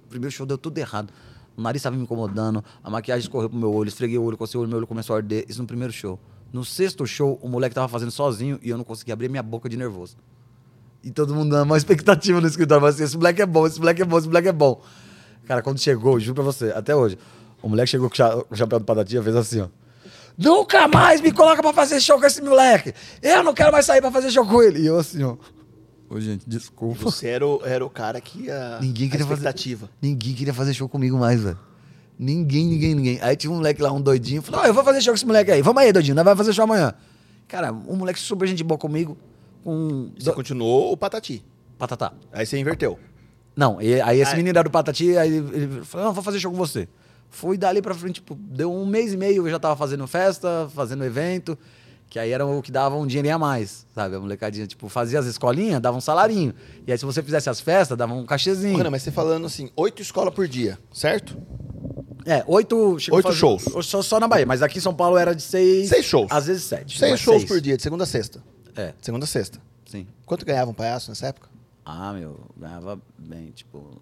O primeiro show deu tudo errado. O nariz estava me incomodando, a maquiagem escorreu pro meu olho, esfreguei o olho, cocei o olho, meu olho começou a arder. Isso no primeiro show. No sexto show, o moleque tava fazendo sozinho e eu não conseguia abrir minha boca de nervoso. E todo mundo dando uma expectativa no escritório. Mas assim, esse moleque é bom, esse moleque é bom, esse moleque é bom. Cara, quando chegou, juro pra você, até hoje, o moleque chegou com o cha- o chapéu do Patatinha, fez assim, ó. Nunca mais me coloca pra fazer show com esse moleque. Eu não quero mais sair pra fazer show com ele. E eu assim, ó. Ô, gente, desculpa. Você era o, era o cara que ia. Ninguém queria a fazer-. Ninguém queria fazer show comigo mais, velho. Ninguém, ninguém, ninguém. Aí tinha um moleque lá, um doidinho, falou: Ó, eu vou fazer show com esse moleque aí. Vamos aí, doidinho, nós vamos fazer show amanhã. Cara, um moleque super gente boa comigo, com. Você continuou o patati. Patatá. Aí você inverteu. Não, e- aí esse Ah, menino era do Patati, aí ele ele falou: Não, vou fazer show com você. Fui dali pra frente, tipo, deu um mês e meio, eu já tava fazendo festa, fazendo evento, que aí era o que dava um dinheirinho a mais, sabe? A molecadinha, tipo, fazia as escolinhas, dava um salarinho. E aí se você fizesse as festas, dava um cachezinho. Mano, mas você falando assim, oito escolas por dia, certo? É, oito, Oito shows. Só, só na Bahia, mas aqui em São Paulo era de seis. Seis shows. Às vezes sete. Seis shows por dia, de segunda a sexta. É, De segunda a sexta. sim. Quanto ganhava um palhaço nessa época? Ah, meu, ganhava bem, tipo,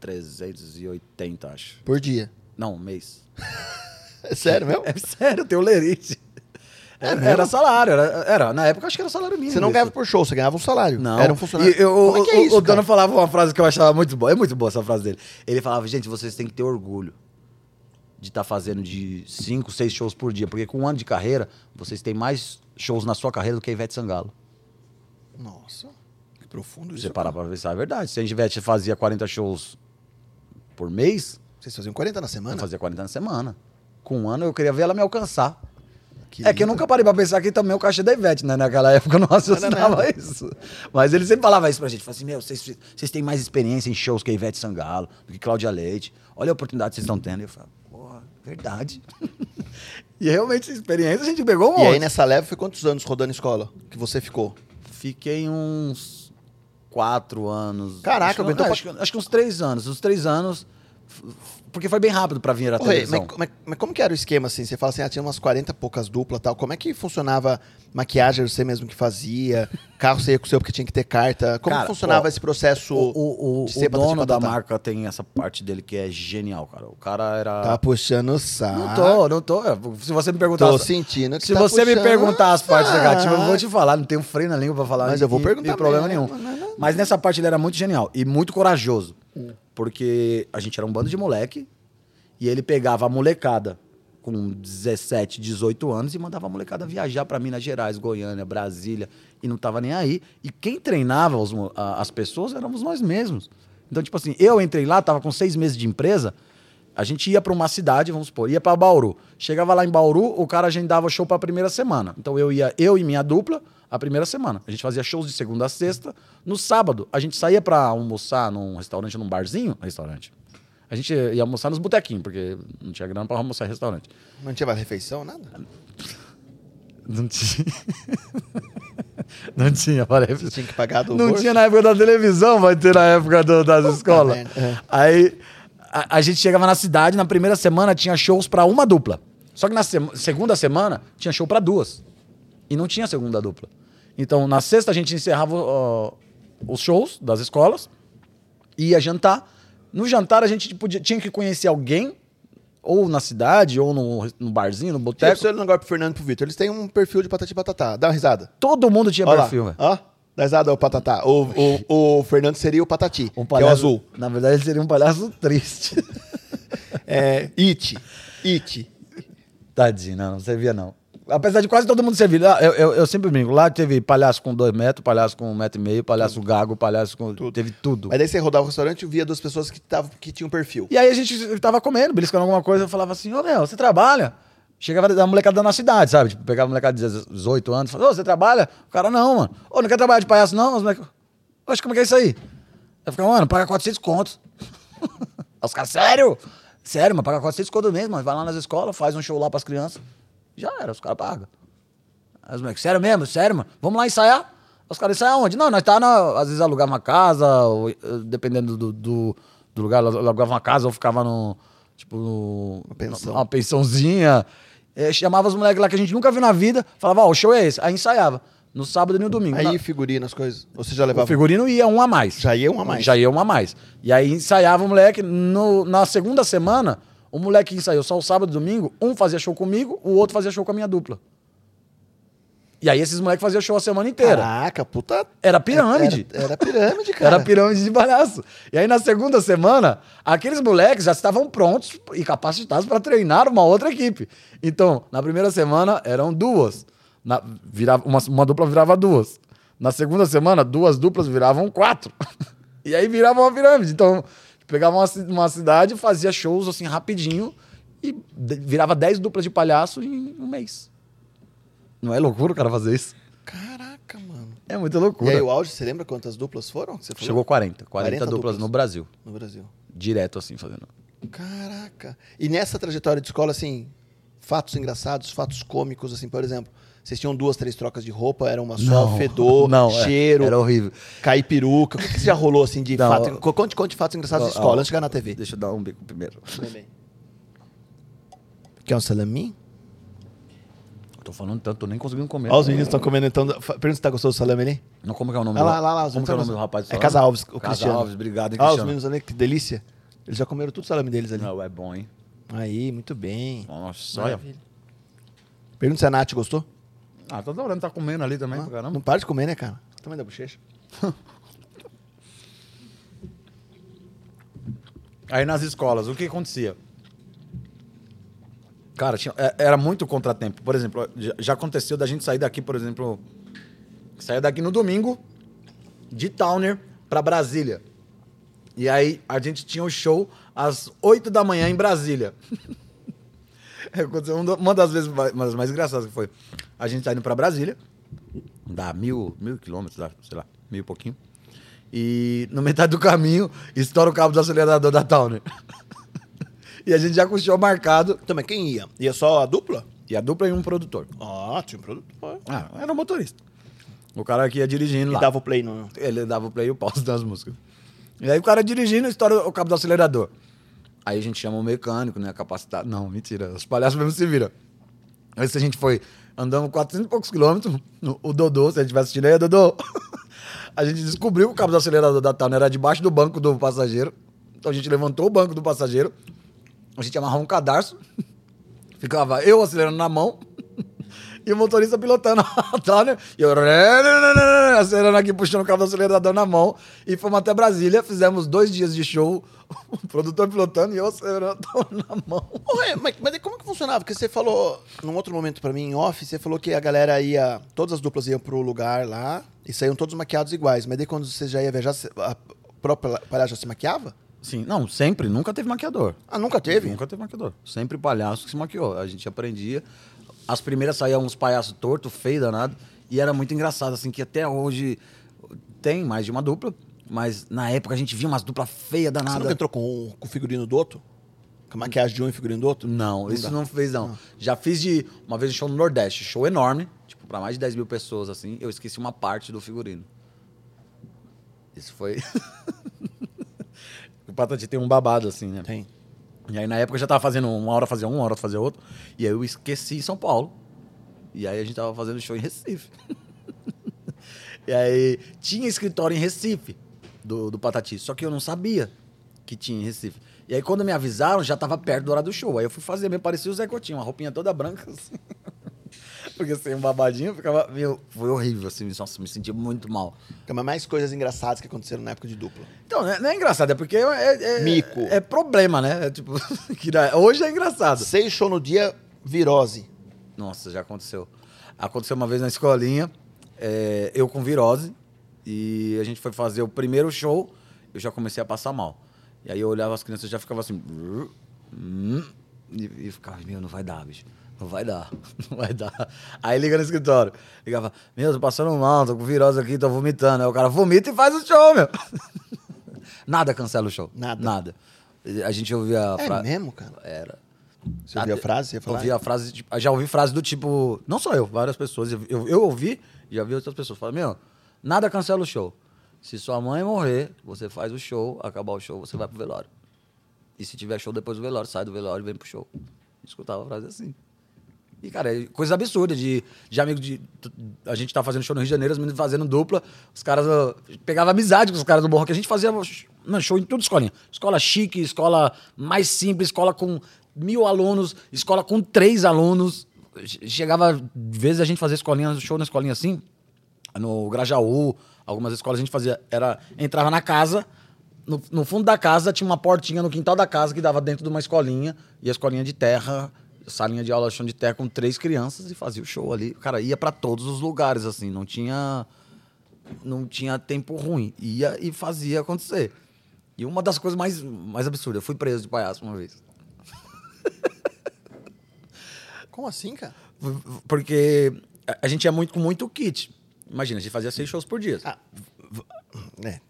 380, acho. Por dia. Não, um mês. É sério mesmo? É sério, tem o lerite. Era, era salário, era, era. Na época acho que era salário mínimo. Você não ganhava por show, você ganhava um salário. Não. Era um funcionário. E eu- Como é que é o- isso, o dono cara? falava uma frase que eu achava muito boa. É muito boa essa frase dele. Ele falava, gente, vocês têm que ter orgulho de estar fazendo de cinco, seis shows por dia. Porque com um ano de carreira, vocês têm mais shows na sua carreira do que a Ivete Sangalo. Nossa, que profundo isso. você parar pra pensar, é verdade. Se a Ivete fazia 40 shows por mês, Vocês faziam 40 na eu semana? fazia 40 na semana. Com um ano, eu queria ver ela me alcançar. Que É que eu nunca parei pra pensar que também o cachê da Ivete, né? Naquela época eu não raciocinava isso. Mas ele sempre falava isso pra gente. Falava assim, meu, vocês, têm mais experiência em shows que a Ivete Sangalo, do que Cláudia Leite. Olha a oportunidade que vocês estão tendo. E eu falo, porra, verdade. e realmente, essa experiência a gente pegou um E aí monte. nessa leva foi quantos anos rodando escola que você ficou? Fiquei uns quatro anos. Caraca, acho que, pra- acho, acho que uns três anos. Uns três anos. Porque foi bem rápido pra vir a televisão. mas, mas- mas como que era o esquema assim? Você fala assim, ah, tinha umas 40 e poucas duplas e tal. Como é que funcionava maquiagem, você mesmo que fazia? Carro você ia com o seu porque tinha que ter carta. Como Cara, que funcionava ó, esse processo O, o, de ser o dono da marca tem essa parte dele que é genial, cara. O cara era. Tá puxando o saco. Não tô, não tô. Se você me perguntar. Tô sentindo que se tá você me perguntar as partes negativas, eu vou te falar. Não tenho freio na língua pra falar. Mas eu vou e- perguntar e problema mesmo, nenhum. não, não. Mas nessa parte ele era muito genial e muito corajoso. Porque a gente era um bando de moleque e ele pegava a molecada com 17, 18 anos e mandava a molecada viajar pra Minas Gerais, Goiânia, Brasília e não tava nem aí. E quem treinava os a- as pessoas éramos nós mesmos. Então, tipo assim, eu entrei lá, tava com seis meses de empresa, a gente ia pra uma cidade, vamos supor, ia pra Bauru. Chegava lá em Bauru, o cara agendava show pra primeira semana. Então eu ia, eu e minha dupla, a primeira semana. A gente fazia shows de segunda a sexta. No sábado, a gente saía pra almoçar num restaurante, num barzinho, restaurante. A gente ia almoçar nos botequinhos, porque não tinha grana pra almoçar em restaurante. Não tinha mais refeição, nada? Não tinha. não tinha, parece. Você tinha que pagar do Não bolso? tinha na época da televisão, vai ter na época do- das escolas. É. Aí a, a gente chegava na cidade, na primeira semana tinha shows pra uma dupla. Só que na sema- segunda semana tinha show pra duas. E não tinha segunda dupla. Então na sexta a gente encerrava ó, os shows das escolas, ia jantar. No jantar a gente podia, tinha que conhecer alguém, ou na cidade, ou no, no barzinho, no boteco. você agora pro Fernando e pro Vitor. Eles têm um perfil de patati patatá. Dá uma risada. Todo mundo tinha lá. perfil, velho. Ó, dá risada ao patatá. O, o, o Fernando seria o patati, Um que é o azul. Na verdade, ele seria um palhaço triste. É, It. It. Tadinho, não, não servia não. Apesar de quase todo mundo servir. Lá, Eu, eu, eu sempre brinco. Lá teve palhaço com dois metros, palhaço com um metro e meio, palhaço gago, palhaço com. Teve tudo. Mas daí você rodava o restaurante e via duas pessoas que, tavam, que tinham perfil. E aí a gente tava comendo, beliscando alguma coisa, eu falava assim, ô meu, você trabalha? Chegava da molecada na cidade, sabe? Tipo, pegava a molecada de 18 anos, falava, ô, você trabalha? O cara, não, mano. Ô, não quer trabalhar de palhaço, não? Os moleques, Oxe, como é que é isso aí? Eu ficava, mano, paga 400 contos. Os caras, sério? Sério, mas paga 400 contos mesmo, mano. Vai lá nas escolas, faz um show lá pras crianças. Já era, os caras pagam. Aí os moleques, sério mesmo? Sério, mano? Vamos lá ensaiar? Os caras ensaiam onde? Não, nós tá na... Às vezes alugava uma casa, ou, eh, dependendo do, do, do lugar, alugava uma casa ou ficava no... Tipo, no, Uma pensão. uma pensãozinha. Eh, chamava os moleques lá que a gente nunca viu na vida, falava, ó, o show é esse. Aí ensaiava. No sábado e no domingo. Aí Na- figurino, as coisas. Você já o levava. figurino ia um a mais. Já ia um a mais. Já ia um a mais. E aí ensaiava o moleque. No, na segunda semana, o moleque ensaiou só o sábado e domingo. Um fazia show comigo, o outro fazia show com a minha dupla. E aí esses moleques faziam show a semana inteira. Caraca, puta. Era pirâmide. Era, era pirâmide, cara. Era pirâmide de palhaço. E aí na segunda semana, aqueles moleques já estavam prontos e capacitados para treinar uma outra equipe. Então, na primeira semana eram duas. Na, virava, uma, uma dupla virava duas. Na segunda semana, duas duplas viravam quatro. e aí virava uma pirâmide. Então, pegava uma, uma cidade, fazia shows assim rapidinho e virava dez duplas de palhaço em um mês. Não é loucura o cara fazer isso? Caraca, mano. É muita E loucura. aí, o auge, você lembra quantas duplas foram? que Você falou? Chegou 40. 40, 40 duplas, duplas. no Brasil. No Brasil. Direto assim, fazendo. Caraca. E nessa trajetória de escola, assim, fatos engraçados, fatos cômicos, assim, por exemplo, vocês tinham duas, três trocas de roupa, era uma só, Não. fedor, Não, é. cheiro, Era horrível. cair peruca. O que, que já rolou, assim, de Não, fato? ó. Conte, conte fatos engraçados de escola, ó. antes de chegar na TV. Deixa eu dar um bico primeiro. Quer um salame? Tô falando tanto, tô nem conseguindo comer. Ó, os meninos estão comendo, então. Pergunta se tá gostoso do salame ali. Não, como que é o nome Olha do lá, lá, lá. Como é o nome do rapaz? É? Casa Alves, o Casa Cristiano. Alves, obrigado, hein, Ah, os meninos ali, que delícia. Eles já comeram tudo o salame deles ali. Não, é bom, hein? Aí, muito bem. Nossa, olha. Maravilha. Pergunta se a Nath gostou. Ah, tô adorando, tá comendo ali também, pra Não caramba. para de comer, né, cara? Tamanho da bochecha. Aí nas escolas, o que acontecia? Cara, tinha- é- era muito contratempo. Por exemplo, já, aconteceu da gente sair daqui, por exemplo, sair daqui no domingo de Towner pra Brasília. E aí a gente tinha o show às 8 da manhã em Brasília. Aconteceu uma da- uma das vezes mais, uma das mais engraçadas que foi. A gente tá indo pra Brasília, dá mil, mil quilômetros, dá, sei lá, mil e pouquinho. E no metade do caminho, estoura o cabo do acelerador da Towner. e a gente já com o show marcado. Então, mas quem ia? Ia só a dupla? E a dupla e um produtor. Ah, tinha um produtor. Ah, era um motorista. O cara que ia dirigindo E lá. dava o play no... Ele dava o play e o pause das músicas. E aí o cara dirigindo, estoura o cabo do acelerador. Aí a gente chama o mecânico, né? Capacitado. Não, mentira. Os palhaços mesmo se viram. Aí se a gente foi andando 400 e poucos quilômetros, o Dodô, se a gente estiver assistindo aí, Dodô. A gente descobriu que o cabo do acelerador da Towner era debaixo do banco do passageiro. Então a gente levantou o banco do passageiro. A gente amarrou um cadarço. Ficava eu acelerando na mão e o motorista pilotando a Towner. E eu acelerando aqui, puxando o cabo do acelerador na mão. E fomos até Brasília, fizemos dois dias de show, o produtor pilotando e eu acelerando na mão. Ué, mas, mas como que funcionava? Porque você falou, num outro momento pra mim, em off, você falou que a galera ia, todas as duplas iam pro lugar lá e saíam todos maquiados iguais. Mas daí quando você já ia viajar, a própria palhaça já se maquiava? Sim, não, sempre, nunca teve maquiador. Ah, nunca teve? Nunca teve maquiador. Sempre palhaço que se maquiou. A gente aprendia. As primeiras saíam uns palhaços tortos, feio, danado. E era muito engraçado, assim, que até hoje tem mais de uma dupla. Mas na época a gente via umas duplas feias Você danadas. nunca entrou com, o figurino do outro? Com a maquiagem de um e figurino do outro? Não, isso dá. não fez, não. Já fiz de uma vez um show no Nordeste, show enorme, tipo, pra mais de 10 mil pessoas, assim. Eu esqueci uma parte do figurino. Isso foi. o Patati tem um babado, assim, né? Tem. E aí na época eu já tava fazendo uma hora fazia um, uma hora fazia outro. E aí eu esqueci em São Paulo. E aí a gente tava fazendo show em Recife. e aí tinha escritório em Recife do, do Patati. Só que eu não sabia que tinha em Recife. E aí quando me avisaram, já tava perto da hora do show. Aí eu fui fazer, me parecia o Zé Coutinho, uma roupinha toda branca assim. Porque sem um babadinho ficava. Meu, foi horrível, assim. Nossa, me senti muito mal. Mas mais coisas engraçadas que aconteceram na época de dupla. Então, né, não é engraçado, é porque é, é- Mico. É, problema, né? É tipo, hoje é engraçado. Seis show no dia, virose. Nossa, já aconteceu. Aconteceu uma vez na escolinha, é, eu com virose, e a gente foi fazer o primeiro show, eu já comecei a passar mal. E aí eu olhava as crianças e já ficava assim. E, e ficava, meu, não vai dar, bicho. Não vai dar, não vai dar. Aí liga no escritório. Ligava, meu, tô passando mal, tô com virose aqui, tô vomitando. Aí o cara vomita e faz o show, meu. Nada cancela o show. Nada. Nada. A gente ouvia a É fra- mesmo, cara? Era. Você ouviu a frase? Você ia falar? Ouvi a frase, tipo, já ouvi frase do tipo, não só eu, várias pessoas. Eu, eu, eu ouvi e já vi outras pessoas falando, meu, nada cancela o show. Se sua mãe morrer, você faz o show, acabar o show, você vai pro velório. E se tiver show depois do velório, sai do velório e vem pro show. Eu escutava a frase assim. E, cara, é coisa absurda de, de amigo de. A gente tá fazendo show no Rio de Janeiro, os meninos fazendo dupla, os caras. ó, Pegava amizade com os caras do morro, que a gente fazia mano, show em toda escolinha. Escola chique, escola mais simples, escola com mil alunos, escola com três alunos. Che- Chegava, vezes a gente fazia escolinha, show na escolinha assim, no Grajaú, algumas escolas a gente fazia, era, entrava na casa, no, no fundo da casa tinha uma portinha no quintal da casa que dava dentro de uma escolinha, e a escolinha de terra, salinha de aula chão de terra com três crianças e fazia o show ali. Cara, ia pra todos os lugares, assim, não tinha não tinha tempo ruim. Ia e fazia acontecer. E uma das coisas mais, mais absurdas, eu fui preso de palhaço uma vez. Como assim, cara? Porque a- gente ia muito com muito kit. Imagina, a gente fazia seis shows por dia. Ah, é.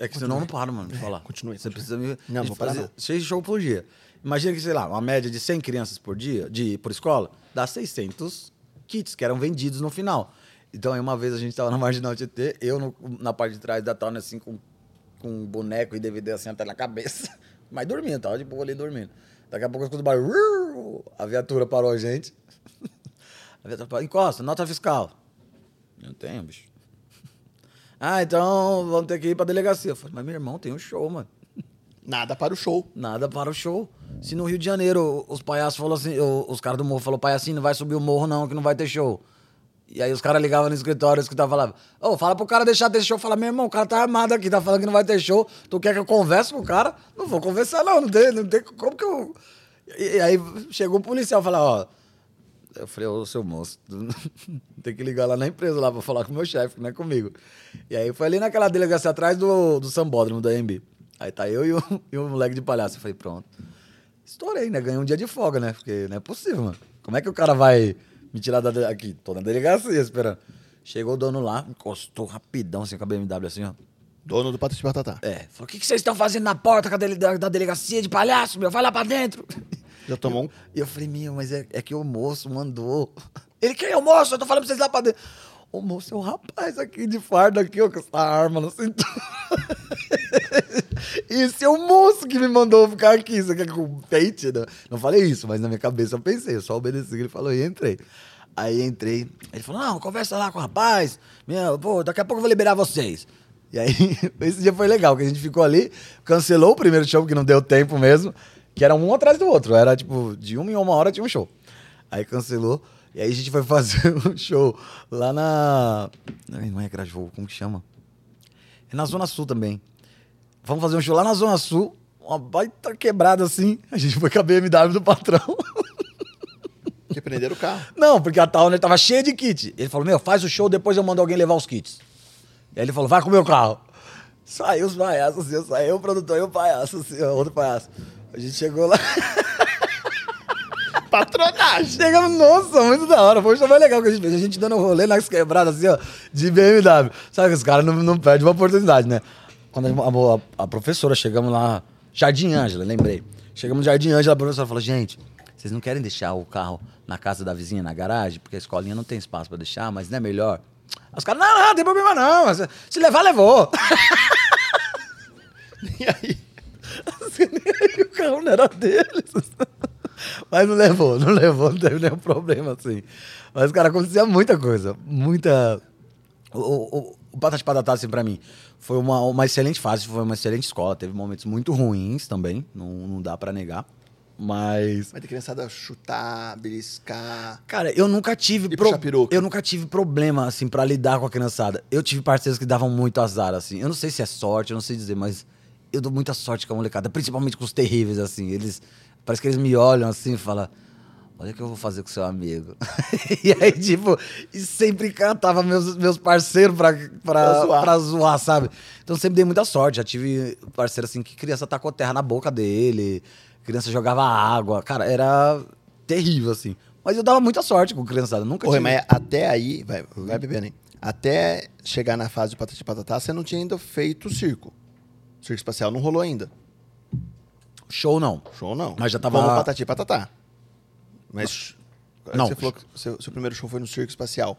É que senão eu não paro, mano, de falar. continue, Você continue. precisa me. Não, vou parar. Seis shows por dia. Imagina que, sei lá, uma média de 100 crianças por dia, de, por escola, dá 600 kits que eram vendidos no final. Então, aí uma vez a gente tava na Marginal Tietê, eu no- na parte de trás da Towner, assim, com, com um boneco e DVD assim até na cabeça. Mas dormindo, tava de boa ali dormindo. Daqui a pouco eu escuto o barulho. A viatura parou a gente. A viatura parou. Encosta, nota fiscal. Não tenho, bicho. Ah, então vamos ter que ir pra delegacia. Eu falei, mas meu irmão tem um show, mano. Nada para o show. Nada para o show. Se no Rio de Janeiro os palhaços falaram assim, os caras do morro falaram, palhacinho, não vai subir o morro não, que não vai ter show. E aí os caras ligavam no escritório, os escritório falava, ô, fala pro cara deixar ter show. Fala, meu irmão, o cara tá armado aqui, tá falando que não vai ter show. Tu quer que eu converse com o cara? Não vou conversar não, não tem, não tem como que eu... E, e aí chegou o policial, falou, ó... Eu falei, ô, seu moço, tem que ligar lá na empresa lá pra falar com o meu chefe, não é comigo. E aí foi ali naquela delegacia atrás do, do Sambódromo da AMB. Aí tá eu e o, e o moleque de palhaço. Eu falei, pronto. Estourei, né? Ganhei um dia de folga, né? Porque não é possível, mano. Como é que o cara vai me tirar da. Aqui, tô na delegacia esperando. Chegou o dono lá, encostou rapidão assim com a BMW, assim, ó. Dono do Patati Patatá. É. Falou: o que, que vocês estão fazendo na porta da, da delegacia de palhaço, meu? Vai lá pra dentro. Já tomou um. E eu falei, meu, mas é, é que o moço mandou. Ele, quem é o moço? Eu tô falando pra vocês lá pra dentro. O moço é o rapaz aqui de farda aqui, ó, com essa arma no cinturão. Esse é o moço que me mandou ficar aqui. Isso aqui é com peito. Não, não falei isso, mas na minha cabeça eu pensei. Eu só obedeci que ele falou e entrei. Aí entrei. Ele falou, não, conversa lá com o rapaz. Meu, pô, daqui a pouco eu vou liberar vocês. E aí, esse dia foi legal, que a gente ficou ali, cancelou o primeiro show, que não deu tempo mesmo, que era um atrás do outro. Era tipo, de uma em uma hora tinha um show. Aí cancelou. E aí a gente foi fazer um show lá na. Não é Grajaú, como que chama? É na Zona Sul também. Vamos fazer um show lá na Zona Sul, uma baita quebrada assim. A gente foi com a BMW do patrão. Que prenderam o carro. Não, porque a Towner tava cheia de kit. Ele falou: Meu, faz o show, depois eu mando alguém levar os kits. E aí ele falou: Vai com o meu carro. Saiu os palhaços assim, eu saiu o produtor e o palhaço, assim, outro palhaço. A gente chegou lá. Patronagem! Chegamos, nossa, muito da hora. Foi o show mais legal que a gente fez. A gente dando um rolê nas quebradas, assim, ó, de BMW. Sabe que os caras não, não perdem uma oportunidade, né? Quando a, a- a professora, chegamos lá, Jardim Ângela, lembrei. Chegamos no Jardim Ângela, a professora falou, gente, vocês não querem deixar o carro na casa da vizinha, na garagem? Porque a escolinha não tem espaço pra deixar, mas não é melhor? Os caras, não, não, não tem problema não. Se levar, levou. E aí? E o carro não era deles. Mas não levou, não levou, não teve nenhum problema, assim. Mas, cara, acontecia muita coisa. Muita. O, o, o Patati Patatá, assim, pra mim, foi uma, uma excelente fase, foi uma excelente escola. Teve momentos muito ruins também, não, não dá pra negar. Mas. Vai ter criançada chutar, beliscar. Cara, eu nunca tive peruca. eu nunca tive problema assim pra lidar com a criançada. Eu tive parceiros que davam muito azar assim. Eu não sei se é sorte, eu não sei dizer, mas eu dou muita sorte com a molecada, principalmente com os terríveis assim. Eles parece que eles me olham assim e falam: "Olha o que eu vou fazer com seu amigo". e aí tipo, e sempre cantava meus meus parceiros pra Pra pra, zoar. pra zoar, sabe? Então sempre dei muita sorte. Já tive parceiro assim que criança tacou terra na boca dele, criança jogava água. Cara, era terrível assim. Mas eu dava muita sorte com criançada, nunca Porra, tive. mas até aí, vai, vai bebendo, hein? Até chegar na fase de Patati Patatá, você não tinha ainda feito circo. Circo espacial não rolou ainda. Show não. Show não. Mas já tava- Como Patati Patatá. Mas Não. você falou que seu, seu primeiro show foi no circo espacial.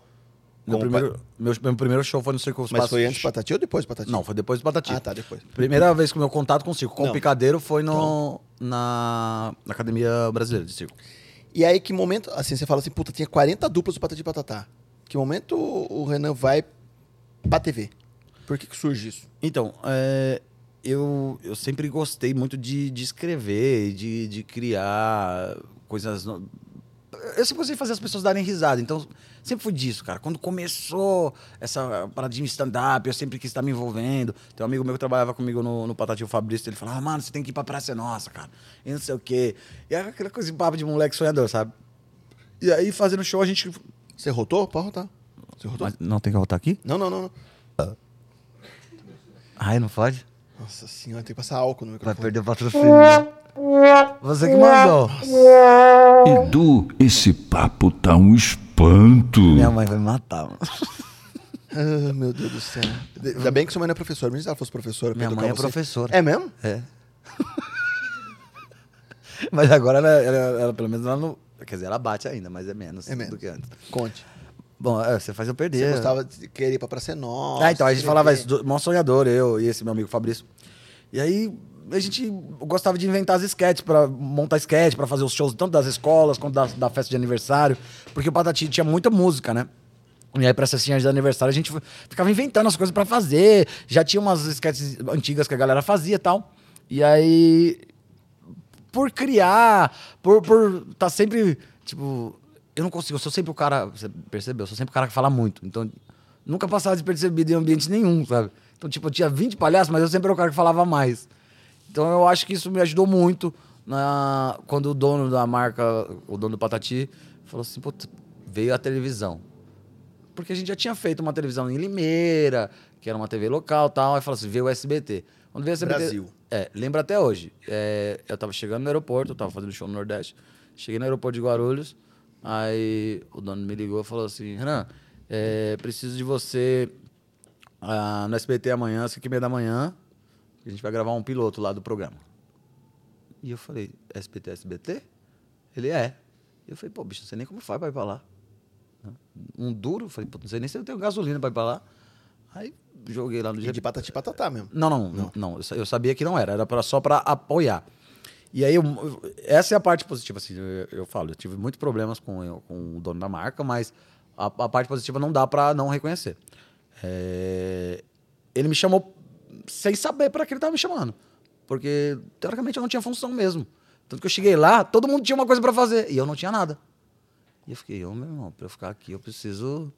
Meu primeiro, meu, meu primeiro show foi no Circo Mas foi antes do Patati ou depois do Patati? Não, foi depois do Patati. Ah, tá, depois. Primeira vez que o meu contato com o circo, com Não. o picadeiro, foi no, na, na Academia Brasileira de Circo. E aí, que momento, assim, você fala assim, puta, tinha 40 duplas do Patati Patatá. Que momento o Renan vai pra TV? Por que, que surge isso? Então, é, eu, eu sempre gostei muito de, de escrever, de, de criar coisas. Eu sempre gostei de fazer as pessoas darem risada. Então, sempre fui disso, cara. Quando começou essa paradinha de stand-up, eu sempre quis estar me envolvendo. Tem um amigo meu que trabalhava comigo no, no Patati, o Fabrício, ele falava, mano, você tem que ir pra Praça é Nossa, cara. E não sei o quê. E era aquela coisa de papo de moleque sonhador, sabe? E aí, fazendo show, a gente. Você rotou? Pode rotar. Você rotou? Mas não tem que voltar aqui? Não, não, não, não. Ai, não pode? Nossa senhora, tem que passar álcool no Vai microfone. perder o patrocínio. Você que mandou. Edu, esse papo tá um espanto. Minha mãe vai me matar, mano. Ah, meu Deus do céu. Ainda bem que sua mãe não é professora. Mas se ela fosse professora... pra Minha educar mãe é você- professora. É mesmo? É. mas agora ela, ela- ela, pelo menos ela não. Quer dizer, ela bate ainda, mas é menos, É menos. do que antes. Conte. Bom, é, você faz eu perder. Você gostava de querer ir pra Praça é Nossa. Ah, então, a gente falava isso, do- maior sonhador, eu e esse meu amigo Fabrício. E aí, a gente gostava de inventar as sketches, pra montar sketch, pra fazer os shows tanto das escolas quanto da, da festa de aniversário. Porque o Patati tinha muita música, né? E aí, pra essas festinhas de aniversário, a gente ficava inventando as coisas pra fazer. Já tinha umas sketches antigas que a galera fazia e tal. E aí, por criar, por por tá sempre, tipo, eu não consigo, eu sou sempre o cara, você percebeu? Eu sou sempre o cara que fala muito. Então, nunca passava despercebido em ambiente nenhum, sabe? Então, tipo, eu tinha 20 palhaços, mas eu sempre era o cara que falava mais. Então, eu acho que isso me ajudou muito na quando o dono da marca, o dono do Patati, falou assim, pô, veio a televisão. porque a gente já tinha feito uma televisão em Limeira, que era uma TV local tal. Aí falou assim: veio o SBT. Quando veio o SBT. Brasil. É, lembra até hoje. É, eu tava chegando no aeroporto, eu tava fazendo show no Nordeste. Cheguei no aeroporto de Guarulhos. Aí o dono me ligou e falou assim: Renan, é, preciso de você ah, no SBT amanhã, às 5 e meia da manhã. A gente vai gravar um piloto lá do programa. E eu falei: SBT, SBT? Ele é. Eu falei: pô, bicho, não sei nem como faz pra ir pra lá. Um duro? Falei: pô, não sei nem se eu tenho gasolina pra ir pra lá. Aí joguei lá no E de patati patatá mesmo. não, não, não, não. Eu sa- Eu sabia que não era, era pra, só para apoiar. E aí, eu- eu- essa é a parte positiva, assim, eu, eu falo, eu tive muitos problemas com, com o dono da marca, mas a, a parte positiva não dá pra não reconhecer. É, ele me chamou sem saber para que ele tava me chamando, porque teoricamente eu não tinha função mesmo. Tanto que eu cheguei lá, todo mundo tinha uma coisa pra fazer e eu não tinha nada. E eu fiquei, ô meu irmão, pra eu ficar aqui eu preciso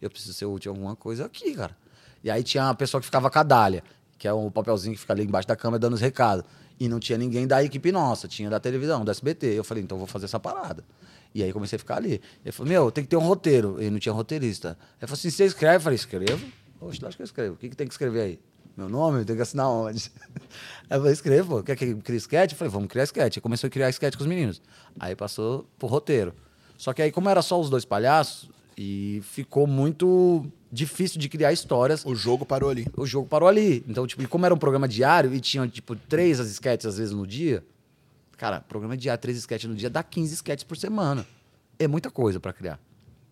eu preciso ser útil em alguma coisa aqui, cara. E aí tinha uma pessoa que ficava a dália, que é um papelzinho que fica ali embaixo da cama dando os recados. E não tinha ninguém da equipe nossa, tinha da televisão, do SBT. Eu falei, então vou fazer essa parada. E aí comecei a ficar ali. Ele falou, meu, tem que ter um roteiro. E não tinha roteirista. Ele falou assim, você escreve? Eu falei, escrevo. Oxe, acho que eu escrevo. O que, que tem que escrever aí? Meu nome? Tem que assinar onde? Aí eu falei, escrevo. Quer que crie sketch? Eu falei, vamos criar sketch. Aí começou a criar sketch com os meninos. Aí passou pro roteiro. Só que aí, como era só os dois palhaços, e ficou muito difícil de criar histórias O jogo parou ali. o jogo parou ali. Então, tipo, e como era um programa diário e tinha, tipo, três as sketches às vezes no dia, cara, programa diário, três sketches no dia, dá 15 sketches por semana. É muita coisa pra criar.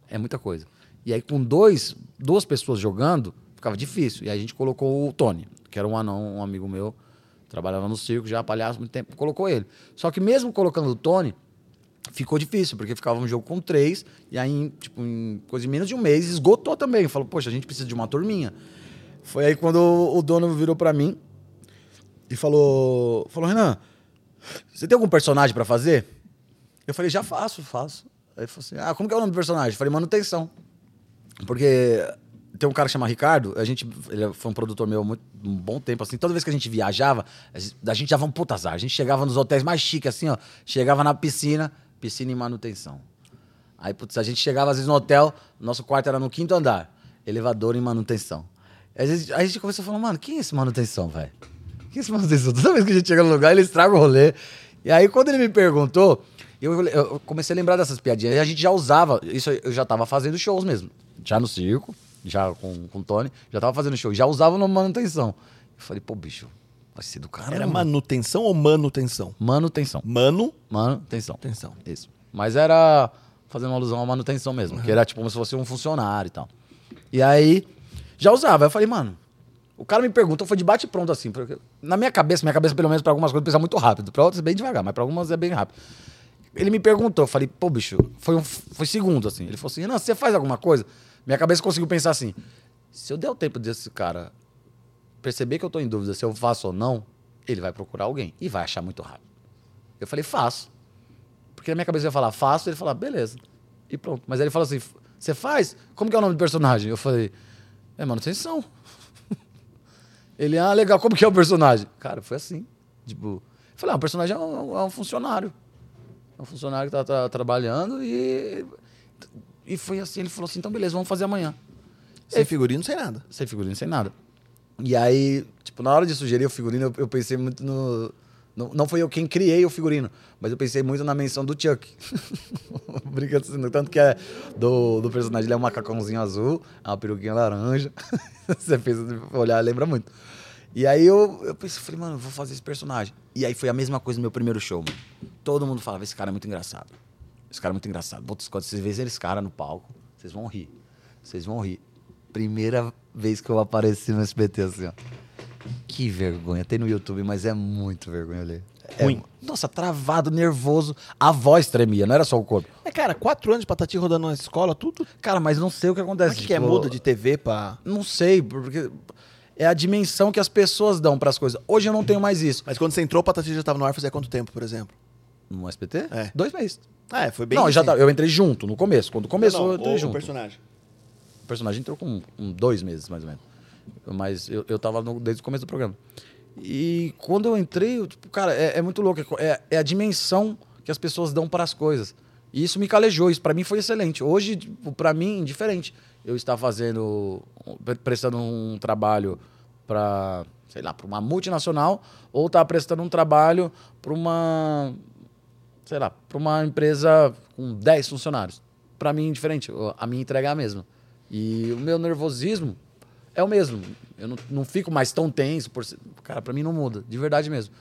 É muita coisa. E aí, com dois, duas pessoas jogando, ficava difícil. E aí a gente colocou o Tony, que era um anão, um amigo meu, trabalhava no circo, já palhaço muito tempo, colocou ele. Só que mesmo colocando o Tony, ficou difícil, porque ficava um jogo com três, e aí, tipo, em coisa de menos de um mês, esgotou também. Falou, poxa, a gente precisa de uma turminha. Foi aí quando o dono virou pra mim e falou, falou, Renan, você tem algum personagem pra fazer? Eu falei, já faço, faço. Aí ele falou assim, ah, como que é o nome do personagem? Eu falei, manutenção. Porque tem um cara que chama Ricardo, a gente, ele foi um produtor meu muito, um bom tempo, assim, toda vez que a gente viajava, a gente- dava um puta azar. A gente chegava nos hotéis mais chiques, assim, ó, chegava na piscina, piscina e manutenção. Aí, putz, a gente chegava às vezes no hotel, nosso quarto era no quinto andar, elevador em manutenção. Aí a gente, a gente começou a falar, mano, quem é esse manutenção, velho? Quem é esse manutenção? Toda vez que a gente chega no lugar, ele estraga o rolê. E aí, quando ele me perguntou, eu, eu comecei a lembrar dessas piadinhas. E a gente já usava, isso eu já tava fazendo shows mesmo. Já no circo, já com, com o Tony, já tava fazendo show. Já usava no manutenção. Eu falei, pô, bicho, vai ser do caramba. Era manutenção ou manutenção? Manutenção. Mano, Manutenção. Atenção. Isso. Mas era fazendo uma alusão à manutenção mesmo, que era tipo como se fosse um funcionário e tal. E aí, já usava. Eu falei, mano, o cara me perguntou, foi de bate pronto assim. porque na minha cabeça, minha cabeça, pelo menos, pra algumas coisas, pensa muito rápido. Pra outras, é bem devagar, mas pra algumas é bem rápido. Ele me perguntou, eu falei, pô, bicho, foi, um, foi segundo, assim. Ele falou assim, Renan, você faz alguma coisa? Minha cabeça conseguiu pensar assim, se eu der o tempo desse cara perceber que eu tô em dúvida se eu faço ou não, ele vai procurar alguém e vai achar muito rápido. Eu falei, faço. Porque na minha cabeça eu ia falar, faço, ele falar, beleza. E pronto. Mas aí ele falou assim, você faz? Como que é o nome do personagem? Eu falei, é manutenção. ele, ah, legal, como que é o personagem? Cara, foi assim. Tipo, eu falei, ah, o personagem é um, é um funcionário. É um funcionário que tá, tá trabalhando e. E foi assim, ele falou assim, então beleza, vamos fazer amanhã. sem figurino, sem nada. Sem figurino, sem nada. E aí, tipo, na hora de sugerir o figurino, eu, eu pensei muito no. Não, não foi eu quem criei o figurino, mas eu pensei muito na menção do Chuck. Brincando assim, tanto que é do, do personagem, ele é um macacãozinho azul, é uma peruquinha laranja. Você fez olhar, lembra muito. E aí eu, eu pensei, falei, mano, vou fazer esse personagem. E aí foi a mesma coisa no meu primeiro show, mano. Todo mundo falava, esse cara é muito engraçado. Esse cara é muito engraçado. Putz, quando vocês verem esse cara no palco, vocês vão rir. Vocês vão rir. Primeira vez que eu apareci no SBT, assim, ó. Que vergonha. Tem no YouTube, mas é muito vergonha ali. É, Ruim. Nossa, travado, nervoso. A voz tremia, não era só o corpo. É, cara, quatro anos de patati rodando na escola, tudo. Cara, mas não sei o que acontece. é que, que é tipo, muda de TV pra. Não sei, porque é a dimensão que as pessoas dão pras coisas. Hoje eu não tenho mais isso. Mas quando você entrou, o patati já tava no ar fazia quanto tempo, por exemplo? No SBT? É. Dois meses. Ah, é, foi bem. não, eu já tava- eu entrei junto, no começo. Quando começou, Não, eu entrei junto. o personagem. O personagem entrou com um, dois meses, mais ou menos. Mas eu, eu tava no- desde o começo do programa. E quando eu entrei, eu, tipo, cara, é, é muito louco. É, é a dimensão que as pessoas dão para as coisas. E isso me calejou, isso para mim foi excelente. Hoje, tipo, para mim, diferente. Eu estar fazendo, pre- prestando um trabalho para, sei lá, para uma multinacional ou estar prestando um trabalho para uma, sei lá, para uma empresa com 10 funcionários. Para mim, diferente. A minha entrega é a mesma. E o meu nervosismo é o mesmo. Eu não, não fico mais tão tenso. Por... Cara, para mim não muda, de verdade mesmo.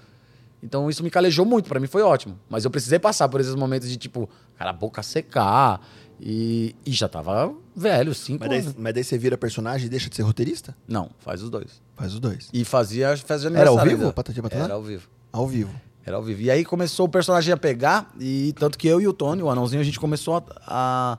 Então isso me calejou muito, pra mim foi ótimo. Mas eu precisei passar por esses momentos de tipo, cara, a boca secar. E, e já tava velho, cinco Mas daí, anos. mas daí você vira personagem e deixa de ser roteirista? Não, faz os dois. Faz os dois. E fazia festa de Era ao aniversário. vivo. Patati? Era ao vivo. Ao vivo. Era ao vivo. E aí começou o personagem a pegar, e tanto que eu e o Tony, o anãozinho, a gente começou a. a-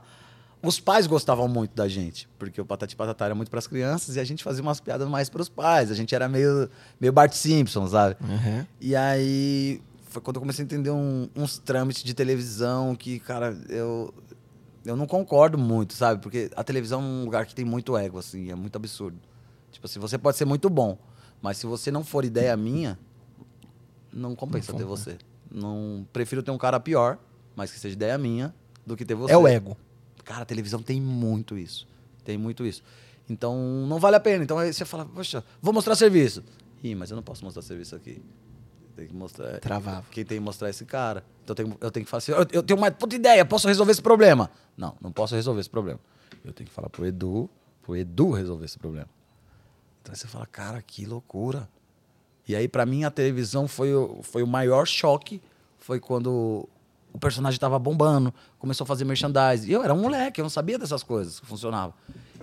Os pais gostavam muito da gente, porque o Patati Patatá era muito pras crianças e a gente fazia umas piadas mais pros pais. A gente era meio, meio Bart Simpson, sabe? Uhum. E aí foi quando eu comecei a entender um- uns trâmites de televisão que, cara, eu, eu não concordo muito, sabe? Porque a televisão é um lugar que tem muito ego, assim, é muito absurdo. Tipo assim, você pode ser muito bom, mas se você não for ideia minha, não compensa ter você. Não, prefiro ter um cara pior, mas que seja ideia minha, do que ter você. É o ego. Cara, a televisão tem muito isso. Tem muito isso. Então, não vale a pena. Então, aí você fala, poxa, vou mostrar serviço. Ih, mas eu não posso mostrar serviço aqui. Tem que mostrar. Travava. Quem tem que mostrar é esse cara. Então, eu tenho, eu tenho que falar assim, eu, eu tenho uma puta ideia, posso resolver esse problema. Não, não posso resolver esse problema. Eu tenho que falar pro Edu, pro Edu resolver esse problema. Então, aí você fala, cara, que loucura. E aí, pra mim, a televisão foi o, foi o maior choque. Foi quando o personagem tava bombando, começou a fazer merchandising. E eu era um moleque, eu não sabia dessas coisas que funcionavam.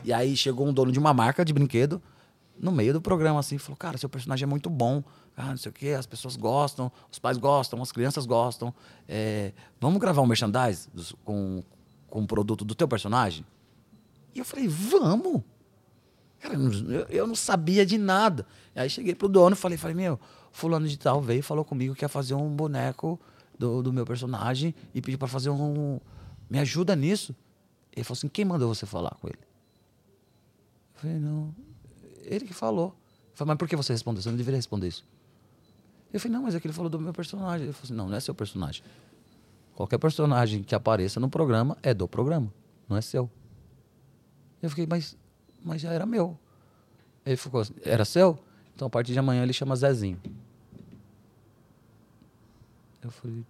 E aí chegou um dono de uma marca de brinquedo no meio do programa, assim, falou: Cara, seu personagem é muito bom. Ah, não sei o quê, as pessoas gostam, os pais gostam, as crianças gostam. É, vamos gravar um merchandising com, com o produto do teu personagem? E eu falei: Vamos! Cara, eu eu, não sabia de nada. Aí cheguei pro dono e falei, falei, meu, fulano de tal veio e falou comigo que ia fazer um boneco do, do meu personagem e pediu pra fazer um. Me ajuda nisso. Ele falou assim, quem mandou você falar com ele? Eu falei, não. Ele que falou. Eu falei, mas por que você respondeu? Você não deveria responder isso. Eu falei, não, mas é que ele falou do meu personagem. Ele falou assim, não, não é seu personagem. Qualquer personagem que apareça no programa é do programa, não é seu. Eu fiquei, mas, mas já era meu. Ele ficou assim, era seu? Então a partir de amanhã ele chama Zezinho. Eu falei,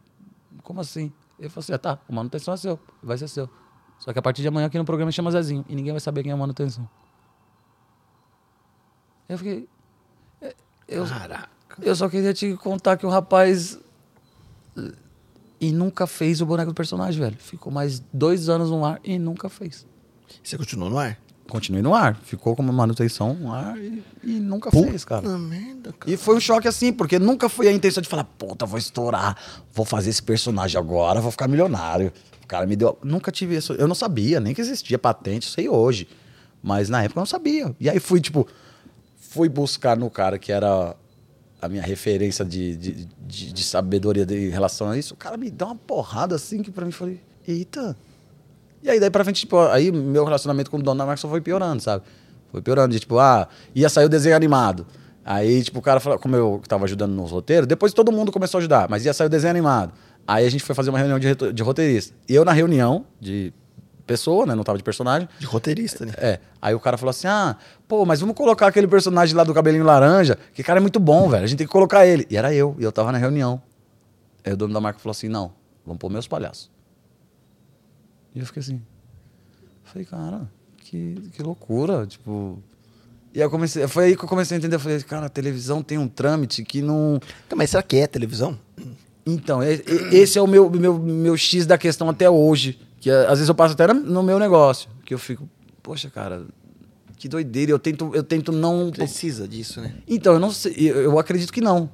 como assim? Ele falou assim, ah, tá, a manutenção é seu, vai ser seu. Só que a partir de amanhã aqui no programa chama Zezinho e ninguém vai saber quem é a manutenção. Eu fiquei. é, Eu, Caraca. eu só queria te contar que o rapaz. E nunca fez o boneco do personagem, velho. Ficou mais dois anos no ar e nunca fez. Você continuou no ar? Continuei no ar. Ficou como manutenção no ar e, e nunca fez, cara. Puta merda, cara. E foi um choque assim, porque nunca foi a intenção de falar, puta, vou estourar, vou fazer esse personagem agora, vou ficar milionário. O cara me deu. Nunca tive isso. Eu não sabia nem que existia patente, sei hoje. Mas na época eu não sabia. E aí fui, tipo, fui buscar no cara que era a minha referência de, de, de, de sabedoria em relação a isso. O cara me deu uma porrada assim que pra mim falei, eita. E aí daí pra frente, tipo, aí meu relacionamento com o dono da marca só foi piorando, sabe? Foi piorando, de tipo, ah, ia sair o desenho animado. Aí, tipo, o cara falou, como eu tava ajudando nos roteiros, depois todo mundo começou a ajudar, mas ia sair o desenho animado. Aí a gente foi fazer uma reunião de, de roteirista. E eu na reunião de pessoa, né? Não tava de personagem. De roteirista, né? É. Aí o cara falou assim: ah, pô, mas vamos colocar aquele personagem lá do cabelinho laranja, que cara é muito bom, velho. A gente tem que colocar ele. E era eu, e eu tava na reunião. Aí o dono da marca falou assim: não, vamos pôr meus palhaços. E eu fiquei assim. Falei, cara, que, que loucura. Tipo. E aí eu comecei. Foi aí que eu comecei a entender. Eu falei, cara, a televisão tem um trâmite que não. Mas será que é televisão? Então, esse é o meu, meu, meu X da questão até hoje. Que eh, às vezes eu passo até no meu negócio. Que eu fico, poxa, cara, que doideira. Eu tento, eu tento não. Precisa disso, né? Então, eu não sei. Eu, acredito que não.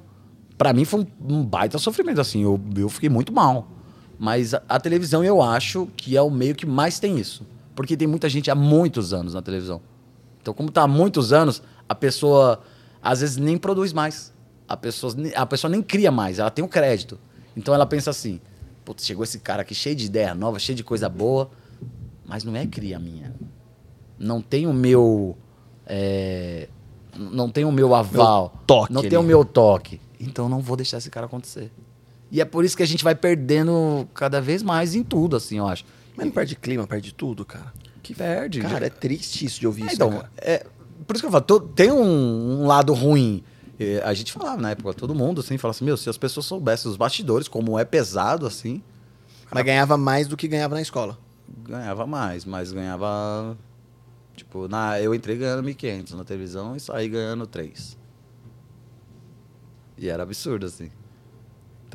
Pra mim foi um, um baita sofrimento, assim. Eu, eu fiquei muito mal. Mas a, a televisão eu acho que é o meio que mais tem isso. Porque tem muita gente há muitos anos na televisão. Então, como tá há muitos anos, a pessoa às vezes nem produz mais. A pessoa, a pessoa nem cria mais, ela tem o crédito. Então ela pensa assim: Putz, chegou esse cara aqui cheio de ideia nova, cheio de coisa boa, mas não é cria minha. Não tem o meu. é, não tem o meu aval. toque Não tem o ali. meu toque. Então não vou deixar esse cara acontecer. E é por isso que a gente vai perdendo cada vez mais em tudo, assim, eu acho. Mas não perde clima, perde tudo, cara. Que perde. Cara, é triste isso de ouvir É, isso, então, né, é, por isso que eu falo, to- tem um, um lado ruim. É, a gente falava na época, todo mundo assim, falava assim, meu, se as pessoas soubessem os bastidores, como é pesado assim, Mas ganhava mais do que ganhava na escola. ganhava mais, mas ganhava. Tipo, na, eu entrei ganhando 1.500 na televisão e saí ganhando 3. E era absurdo, assim.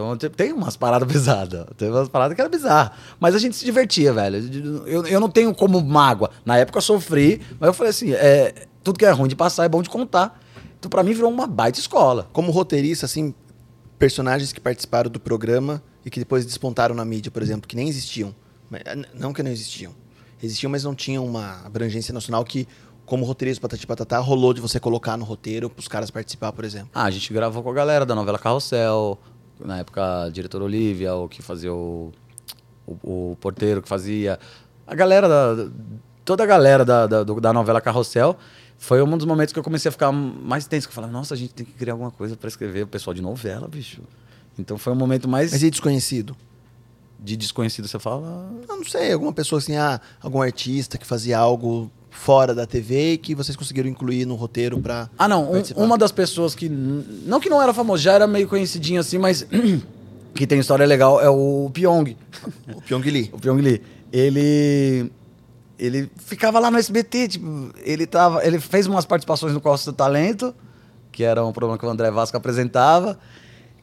Então te- tem umas paradas pesadas. Tem umas paradas que era bizarra. Mas a gente se divertia, velho. Eu, eu não tenho como mágoa. Na época eu sofri, mas eu falei assim: é, tudo que é ruim de passar é bom de contar. Então pra mim virou uma baita escola. Como roteirista, assim, personagens que participaram do programa e que depois despontaram na mídia, por exemplo, que nem existiam. Não que não existiam. Existiam, mas não tinham uma abrangência nacional que, como roteirista Patati Patatá, rolou de você colocar no roteiro pros caras participar, por exemplo. Ah, a gente gravou com a galera da novela Carrossel, na época a diretora Olivia, o que fazia o, o, o porteiro que fazia. A galera da. Toda a galera da, da, da novela Carrossel. Foi um dos momentos que eu comecei a ficar mais tenso. Que eu falava, nossa, a gente tem que criar alguma coisa pra escrever. O pessoal de novela, bicho. Então foi um momento mais Mas e desconhecido? de desconhecido. Você fala. Eu não sei, alguma pessoa assim, ah, algum artista que fazia algo fora da TV e que vocês conseguiram incluir no roteiro pra. Ah, não. um- uma das pessoas que. Não que não era famoso, já era meio conhecidinho assim, mas. que tem história legal é o Pyong. O Pyong Lee. O Pyong Lee, ele ele ficava lá no SBT, tipo, ele tava, ele fez umas participações no Costa do Talento, que era um programa que o André Vasco apresentava.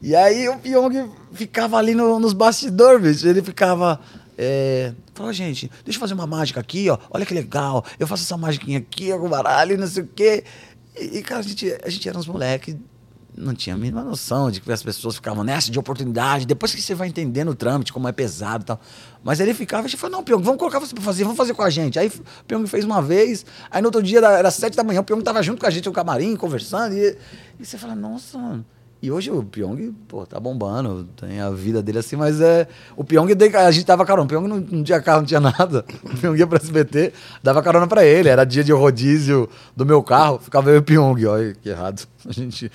E aí o Pyong ficava ali no- nos bastidores, bicho. Ele ficava. É, falou, gente, deixa eu fazer uma mágica aqui, ó. Olha que legal. Eu faço essa magiquinha aqui, com baralho, não sei o quê. E, e, cara, a gente, a gente era uns moleques não tinha a mínima noção de que as pessoas ficavam nessa de oportunidade. Depois que você vai entendendo o trâmite, como é pesado e tal. Mas ele ficava, a gente falou, não, Pyong, vamos colocar você pra fazer, vamos fazer com a gente. Aí o Pyong fez uma vez, aí no outro dia era sete da manhã, o Pyong tava junto com a gente no camarim, conversando, e, e você fala, nossa, mano. E hoje o Pyong, pô, tá bombando, tem a vida dele assim, mas é. O Pyong, a gente dava carona. O Pyong não, não tinha carro, não tinha nada. O Pyong ia pra SBT, dava carona pra ele. Era dia de rodízio do meu carro, ficava eu e o Pyong. Olha que errado. A gente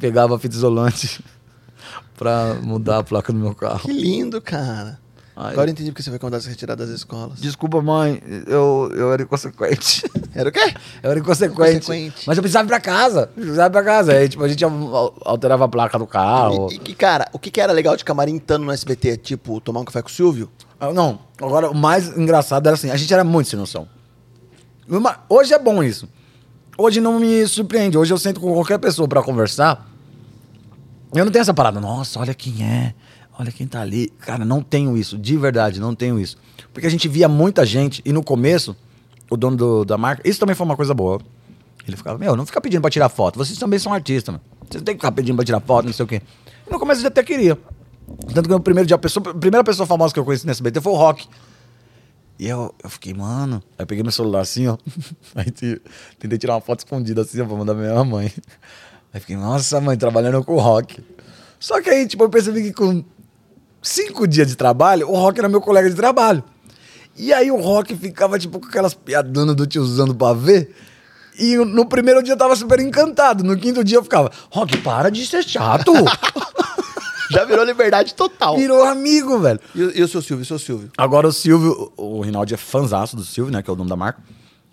pegava fita isolante pra mudar a placa do meu carro. Que lindo, cara. Ai, Agora eu entendi porque você foi convidado a se retirar das escolas. Desculpa, mãe, eu, eu era inconsequente. Era o quê? Eu era inconsequente. Inconsequente. Mas eu precisava ir pra casa. Eu precisava ir pra casa. Aí, tipo, a gente al- alterava a placa do carro. E, e cara, o que, que era legal de camarim estando no SBT? Tipo, tomar um café com o Silvio? Ah, Não, agora o mais engraçado era assim, a gente era muito sem noção. Hoje é bom isso. Hoje não me surpreende. Hoje eu sento com qualquer pessoa pra conversar. Eu não tenho essa parada, nossa, olha quem é, olha quem tá ali. Cara, não tenho isso, de verdade, não tenho isso. Porque a gente via muita gente, e no começo, o dono do- da marca, isso também foi uma coisa boa. Ele ficava, meu, não fica pedindo pra tirar foto, vocês também são artistas, mano. Vocês não tem que ficar pedindo pra tirar foto, não sei o quê. E no começo eu até queria. Tanto que no primeiro dia, a, pessoa, a primeira pessoa famosa que eu conheci no SBT foi o Rock. E eu, eu fiquei, mano. Aí eu peguei meu celular assim, ó. Aí te- tentei tirar uma foto escondida assim, ó, pra mandar pra minha mãe. Aí fiquei, nossa, mãe, trabalhando com o Rock. Só que aí, tipo, eu percebi que com cinco dias de trabalho, o Rock era meu colega de trabalho. E aí o Rock ficava, tipo, com aquelas piadonas do tiozão do pavê. E no primeiro dia eu tava super encantado. No quinto dia eu ficava, Rock, para de ser chato. Já virou liberdade total. Virou amigo, velho. E, o- e o seu Silvio? E o seu Silvio? Agora o Silvio, o o Rinaldi é fanzaço do Silvio, né? Que é o nome da marca.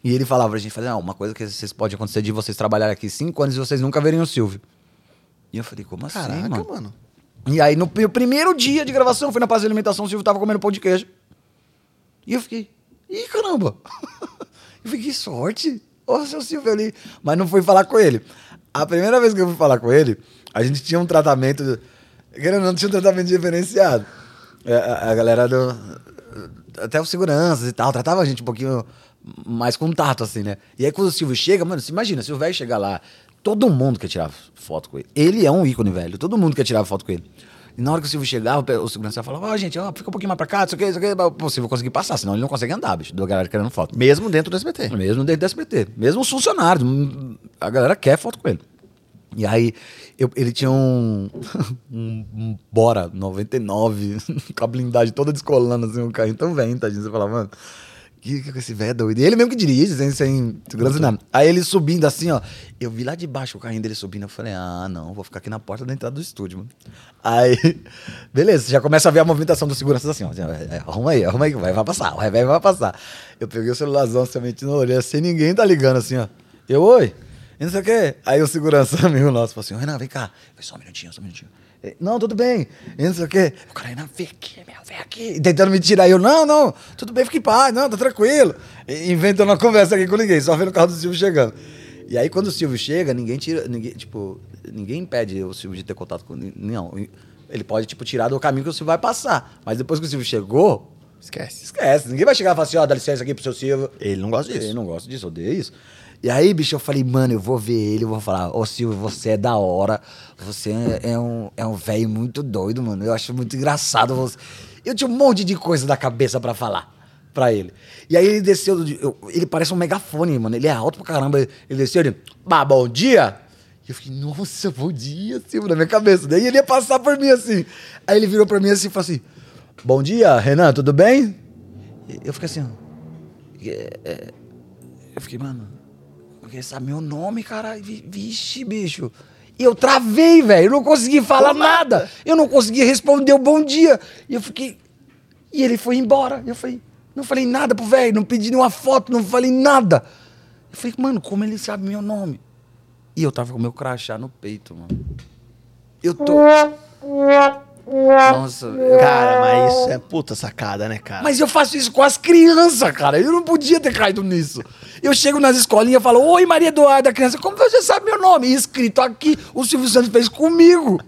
E ele falava pra gente, falei, não, uma coisa que vocês pode acontecer de vocês trabalharem aqui cinco anos e vocês nunca verem o Silvio. E eu falei, como assim, Caraca, mano? mano. E aí, no pri- primeiro dia de gravação, fui na praça de alimentação, o Silvio tava comendo pão de queijo. E eu fiquei, ih, caramba. eu fiquei, que sorte. Ô, seu Silvio ali. Mas não fui falar com ele. A primeira vez que eu fui falar com ele, a gente tinha um tratamento. Querendo não, tinha um tratamento diferenciado. É, A, a galera do. Até os seguranças e tal, tratava a gente um pouquinho mais contato, assim, né? E aí quando o Silvio chega, mano, você imagina, se o velho chegar lá, todo mundo quer tirar foto com ele. Ele é um ícone, velho. Todo mundo quer tirar foto com ele. E na hora que o Silvio chegava, o segurança falava, ó, gente, ó, fica um pouquinho mais pra cá, isso aqui, isso aqui. Pô, o Silvio conseguir passar, senão ele não consegue andar, bicho, da galera querendo foto. Mesmo dentro do SBT. Mesmo dentro do SBT. Mesmo os funcionários. hum, A galera quer foto com ele. E aí, eu- ele tinha um, um, um Bora 99, com a blindagem toda descolando, assim, um carrinho tão velho, tadinho. Você fala, mano, que, que esse velho é doido? E ele mesmo que dirige, sem, sem segurança nada. Aí ele subindo assim, ó. Eu vi lá de baixo o carrinho dele subindo. Eu falei, ah, não, vou ficar aqui na porta da entrada do estúdio, mano. Aí, beleza, já começa a ver a movimentação dos seguranças assim, ó. É, Arruma aí, arruma aí, vai, vai passar, vai, vai, vai passar. Eu peguei o celularzão, somente no olho, sem ninguém tá ligando assim, ó. Eu, oi, e não sei o quê. Aí o segurança amigo nosso falou assim, Renan, vem cá. Eu falei, só um minutinho, só um minutinho. Ele, Não, tudo bem. E não sei o quê. O cara, Renan, vem aqui, meu, vem aqui. Tentando me tirar. Eu, não, não, tudo bem, fique em paz, não, tá tranquilo. E inventando uma conversa aqui com ninguém, só vendo o carro do Silvio chegando. E aí, quando o Silvio chega, ninguém tira, ninguém, tipo, ninguém impede o Silvio de ter contato com. Não. Ele pode, tipo, tirar do caminho que o Silvio vai passar. Mas depois que o Silvio chegou, Esquece. esquece. Ninguém vai chegar e falar assim, ó, dá licença aqui pro seu Silvio. Ele não gosta disso. Ele não gosta disso, odeia isso. E aí, bicho, eu falei, mano, eu vou ver ele, eu vou falar, ô Silvio, você é da hora, você é, um é um velho muito doido, mano. Eu acho muito engraçado você. Eu tinha um monte de coisa da cabeça pra falar pra ele. E aí ele desceu, eu- ele parece um megafone, mano. Ele é alto pra caramba. Ele desceu, ele, bah, bom dia. E eu fiquei, nossa, bom dia, Silvio, na minha cabeça. Daí ele ia passar por mim assim. Aí ele virou pra mim assim e falou assim: Bom dia, Renan, tudo bem? Eu fiquei assim. É, é, eu fiquei, mano, porque sabe meu nome, cara. Vi- Vixe, bicho. E eu travei, velho. Eu não consegui falar nada. Eu não consegui responder o bom dia. E eu fiquei. E ele foi embora. Eu falei, não falei nada pro velho, não pedi nenhuma foto, não falei nada. Eu falei, mano, como ele sabe meu nome? E eu tava com meu crachá no peito, mano. Eu tô. Nossa, eu- Cara, mas isso é puta sacada, né, cara? mas eu faço isso com as crianças, cara. Eu não podia ter caído nisso. Eu chego nas escolinhas e falo, Oi, Maria Eduarda, criança, como você sabe meu nome? E escrito aqui, o Silvio Santos fez comigo.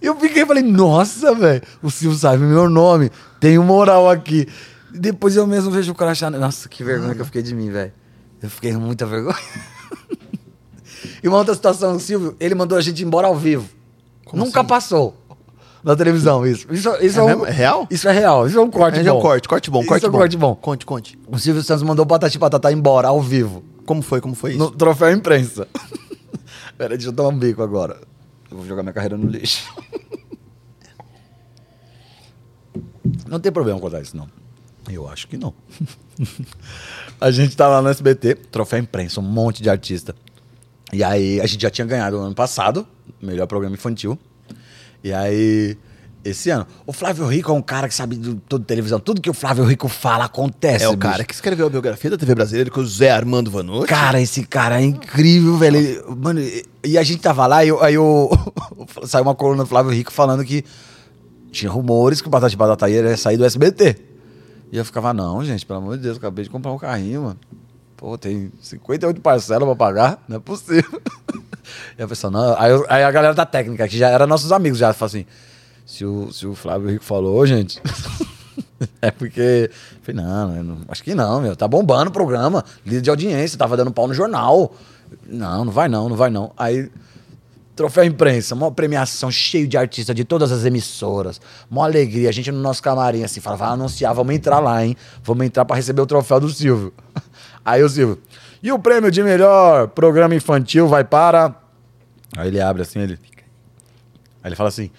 Eu fiquei e falei, nossa, velho, o Silvio sabe meu nome, tem um moral aqui. Depois eu mesmo vejo o crachá. Nossa, que vergonha que eu fiquei de mim, velho. Eu fiquei com muita vergonha. e uma outra situação, o Silvio, ele mandou a gente embora ao vivo. Nunca passou. Na televisão, isso. Isso, isso É um- mesmo? É real? Isso é real. Isso é um corte É, bom. um corte, corte bom, Isso corte é um corte bom. Conte, conte. O Silvio Santos mandou o Patati Patatá embora, ao vivo. Como foi, como foi isso? No troféu imprensa. Pera, deixa eu tomar um bico agora. Eu vou jogar minha carreira no lixo. Não tem problema contar isso, não. Eu acho que não. a gente tá lá no SBT, troféu imprensa, um monte de artista. E aí, a gente já tinha ganhado no ano passado, melhor programa infantil. E aí, esse ano. O Flávio Rico é um cara que sabe de toda televisão. Tudo que o Flávio Rico fala acontece. É o bicho. cara que escreveu a biografia da TV brasileira com o Zé Armando Vanucci. Cara, esse cara é incrível, velho. Ele- mano, e- a gente tava lá e eu- aí eu, saiu uma coluna do Flávio Rico falando que tinha rumores que o Batata de Batata ia sair do SBT. E eu ficava, não, gente, pelo amor de Deus, eu acabei de comprar um carrinho, mano. Pô, tem 58 parcelas pra pagar, não é possível. E a pessoa, não. Aí, aí a galera da técnica, que já era nossos amigos, já falou assim: se o, se o Flávio Rico falou, gente. é porque. Falei, não, não- acho que não, meu. Tá bombando o programa, líder de audiência, tava dando pau no jornal. Não, não vai não, não vai não. Aí Troféu imprensa, uma premiação cheio de artistas de todas as emissoras. Uma alegria. A gente no nosso camarim assim, fala, vai anunciar, vamos entrar lá, hein? Vamos entrar pra receber o troféu do Silvio. Aí o Silvio. E o prêmio de melhor programa infantil vai para. Aí ele abre assim, ele. Aí ele fala assim.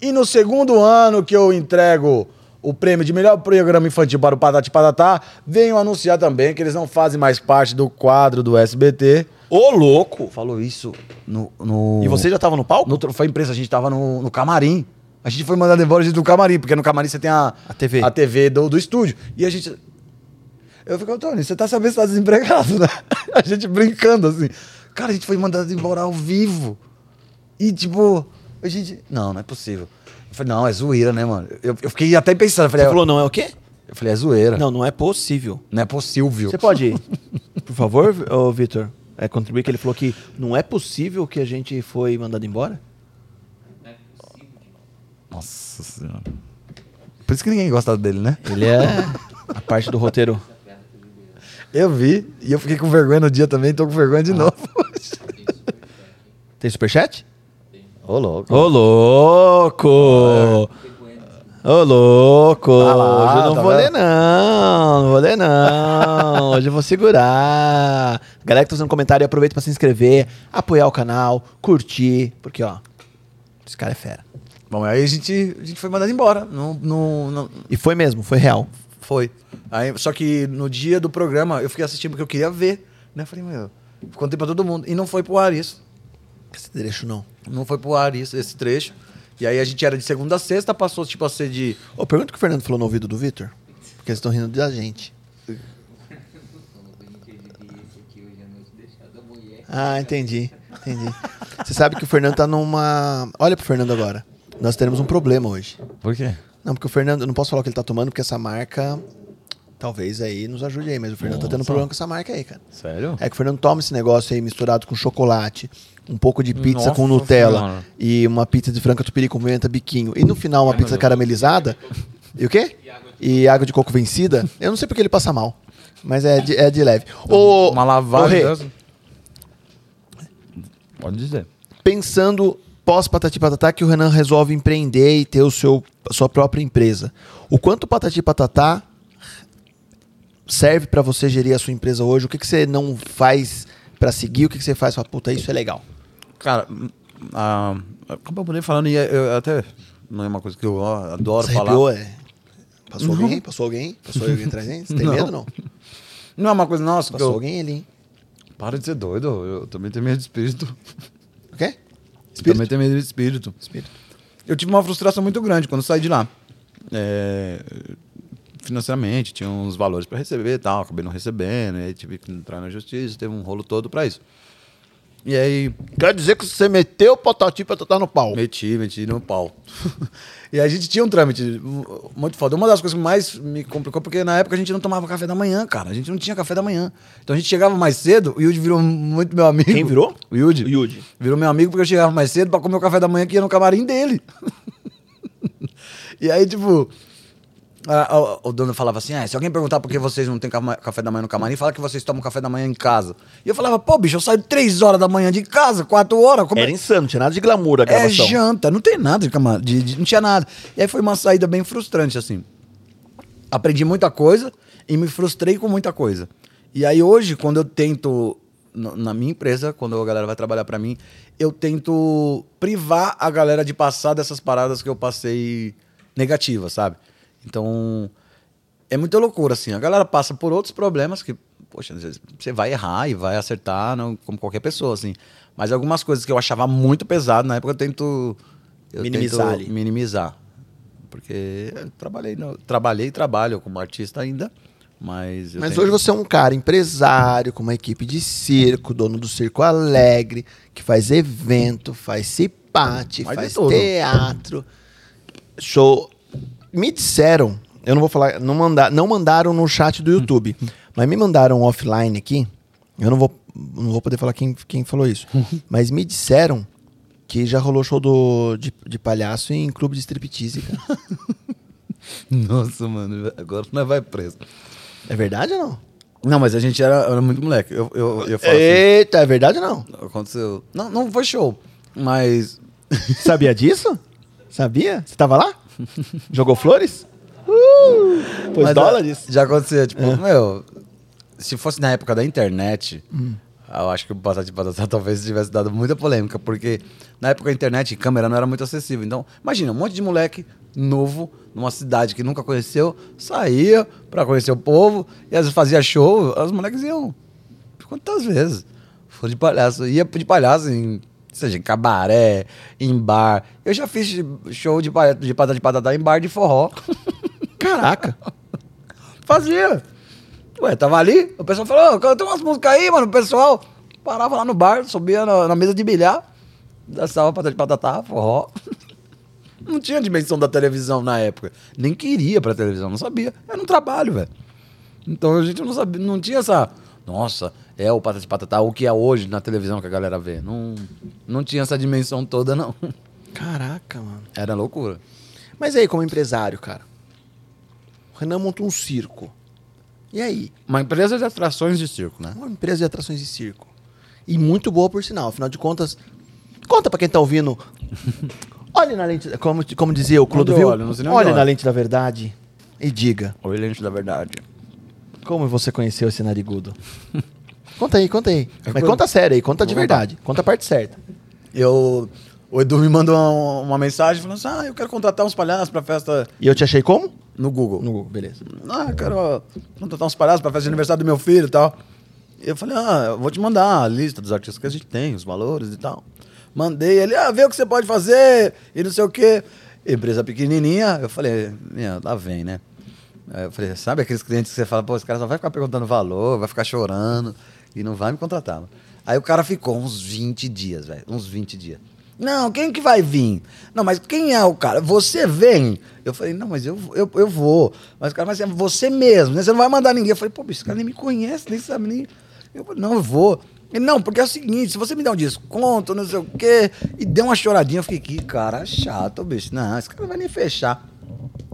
E no segundo ano que eu entrego o prêmio de melhor programa infantil para o Patati Patatá, venho anunciar também que eles não fazem mais parte do quadro do SBT. Ô, louco! Falou isso no. no E você já tava no palco? no troféu imprensa, a gente tava no, no camarim. A gente foi mandado embora do camarim, porque no camarim você tem a, A TV. A TV do, do estúdio. E a gente. Eu fico, Antônio, você tá sabendo você tá desempregado, né? A gente brincando assim. Cara, a gente foi mandado embora ao vivo. E tipo, a gente. Não, não é possível. Eu falei, não, é zoeira, né, mano? Eu, eu fiquei até pensando. Eu falei, Você falou, não é o quê? eu falei, é zoeira. Não, Não, não é possível. é possível. Você pode, por favor, ô Vitor, é, contribuir que ele falou que não é possível que a gente foi mandado embora? Nossa senhora. Por isso que ninguém gosta dele, né? Ele é a parte do roteiro. Eu vi. E eu fiquei com vergonha no dia também, tô com vergonha de novo. Tem superchat? Ô, louco. Ô, louco! Ô, louco! Tá lá, Hoje eu não tá vou vendo? ler, não. Não vou ler, não. Hoje eu vou segurar. Galera que tá fazendo comentário, aproveita pra se inscrever, apoiar o canal, curtir, porque, ó, esse cara é fera. Bom, aí a gente, a gente foi mandado embora. Não, não, não- E foi mesmo, foi real. Foi. Aí, só que no dia do programa eu fiquei assistindo porque eu queria ver. Né? Falei, meu, contei pra todo mundo. E não foi pro ar isso. Esse trecho não. Não foi pro ar isso, esse trecho. E aí a gente era de segunda a sexta, passou tipo a ser de. Ô, pergunta o que o Fernando falou no ouvido do Vitor. Porque eles estão rindo da gente. Ah, entendi. Entendi. Você sabe que o Fernando tá numa. Olha pro Fernando agora. Nós teremos um problema hoje. Por quê? Não, porque o Fernando. Eu não posso falar o que ele tá tomando, porque essa marca. Talvez aí nos ajude aí, mas o Fernando tá tendo um Nossa. problema com essa marca aí, cara. Sério? É que o Fernando toma esse negócio aí misturado com chocolate, um pouco de pizza Nossa com Nutella Senhora. e uma pizza de franca tupiri com pimenta biquinho. E no final uma pizza caramelizada. E o quê? E água de coco vencida. Eu não sei porque ele passa mal. Mas é de, é de leve. Uma lavagem. Pode dizer. pensando pós Patati Patatá que o Renan resolve empreender e ter o seu, a sua própria empresa. O quanto o Patati Patatá serve pra você gerir a sua empresa hoje? O que, que você não faz pra seguir? O que, que você faz pra puta, isso é legal? Cara, a, como eu poder falando, e eu até. Não é uma coisa que eu adoro Você falar. arrepiou, é? Passou alguém? Passou alguém? Passou alguém atrás de? Você tem Não. medo não? Não é uma coisa, nossa, Passou eu. alguém ali, hein? Para de ser doido, eu também tenho medo de espírito. O quê? Também tenho medo de espírito. Espírito. Eu tive uma frustração muito grande quando saí de lá. É, financeiramente, tinha uns valores para receber e tal, acabei não recebendo, aí tive que entrar na justiça, teve um rolo todo para isso. E aí, Quer dizer que você meteu o Patati Patatá no pau. meti, meti no pau. e a gente tinha um trâmite muito foda. Uma das coisas que mais me complicou, porque na época a gente não tomava café da manhã, cara. A gente não tinha café da manhã. Então a gente chegava mais cedo, o Yudi virou muito meu amigo. Quem virou? O Yudi. O Yudi. Virou meu amigo porque eu chegava mais cedo pra comer o café da manhã que ia no camarim dele. e aí, tipo, a- a- o dono falava assim: ah, se alguém perguntar por que vocês não têm café da manhã no camarim, fala que vocês tomam café da manhã em casa. E eu falava, pô, bicho, eu saio três horas da manhã de casa, quatro horas. Como é- Era insano, não tinha nada de glamour a é gravação. janta, não tem nada de de, de- não tinha nada. E aí foi uma saída bem frustrante, assim. Aprendi muita coisa e me frustrei com muita coisa. E aí hoje, quando eu tento, na minha empresa, quando a galera vai trabalhar pra mim, eu tento privar a galera de passar dessas paradas que eu passei negativas, sabe? Então, é muita loucura, assim. A galera passa por outros problemas que, poxa, às vezes você vai errar e vai acertar, não, como qualquer pessoa, assim. Mas algumas coisas que eu achava muito pesado na época eu tento. Eu Minimizar tento ali. Minimizar. Porque eu trabalhei, no- trabalhei e trabalho como artista ainda, mas. Mas hoje você é um cara empresário, com uma equipe de circo, dono do Circo Alegre, que faz evento, faz cipate, Faz faz teatro, show. Me disseram, eu não vou falar, não, manda, não mandaram no chat do YouTube, mas me mandaram offline aqui. Eu não vou, não vou poder falar quem, quem falou isso, mas me disseram que já rolou show do, de, de palhaço em clube de striptease, cara. Nossa, mano, agora não vai preso. É verdade ou não? Não, mas a gente era, era muito moleque. Eu, eu, eu falo assim, Eita, é verdade ou não? aconteceu. Não, não foi show, mas. Sabia disso? Sabia? Você tava lá? Jogou flores? Uh, pôs Mas, dólares? Já aconteceu, tipo, meu, se fosse na época da internet, eu acho que o Patati Patatá talvez tivesse dado muita polêmica, porque na época a internet, câmera não era muito acessível. Então, imagina, um monte de moleque novo, numa cidade que nunca conheceu, saía pra conhecer o povo, e às vezes fazia show, os moleques iam quantas vezes? Foi de palhaço, ia de palhaço em, seja, em cabaré, em bar. Eu já fiz show de, de Patati Patatá em bar de forró. Caraca. Fazia. Ué, tava ali, o pessoal falou, "Ô, canta umas músicas aí, mano. O pessoal parava lá no bar, subia na, na mesa de bilhar, dançava patata de patatá, forró. Não tinha dimensão da televisão na época. Nem queria pra televisão, não sabia. Era um trabalho, velho. Então a gente não sabia, não tinha essa. Nossa, é o patata de patatá, o que é hoje na televisão que a galera vê. Não, não tinha essa dimensão toda, não. Caraca, mano. Era loucura. Mas aí, como empresário, cara? O Renan monta um circo. E aí? Uma empresa de atrações de circo, né? Uma empresa de atrações de circo. E muito boa, por sinal. Afinal de contas, conta pra quem tá ouvindo. Olhe na lente, como, como dizia o Clodovil, olhe na lente da verdade e diga, O elenco da verdade. Como você conheceu esse narigudo? conta aí, conta aí. Mas quando- conta sério aí, conta de verdade. Conta a parte certa. Eu, o Edu me mandou uma, uma mensagem falando assim: Ah, eu quero contratar uns palhaços pra festa. E eu te achei como? No Google. No Google, beleza. Ah, quero contratar uns palhaços pra festa de aniversário do meu filho e tal. E eu falei, ah, eu vou te mandar a lista dos artistas que a gente tem, os valores e tal. Mandei ele, ah, vê o que você pode fazer e não sei o quê. Empresa pequenininha, eu falei, minha, lá vem, né? Eu falei, sabe aqueles clientes que você fala, pô, esse cara só vai ficar perguntando valor, vai ficar chorando e não vai me contratar. Aí o cara ficou uns 20 dias, velho, uns 20 dias. Não, quem que vai vir? Não, mas quem é o cara? Você vem? Eu falei, não, mas eu, eu, eu vou. Mas o cara, mas é você mesmo, né? Você não vai mandar ninguém. Eu falei, pô, esse cara nem me conhece, nem sabe nem. Eu falei, não, eu vou. Ele, não, porque é o seguinte, se você me der um desconto, não sei o quê, e deu uma choradinha, eu fiquei, que cara chato, bicho. Não, esse cara não vai nem fechar.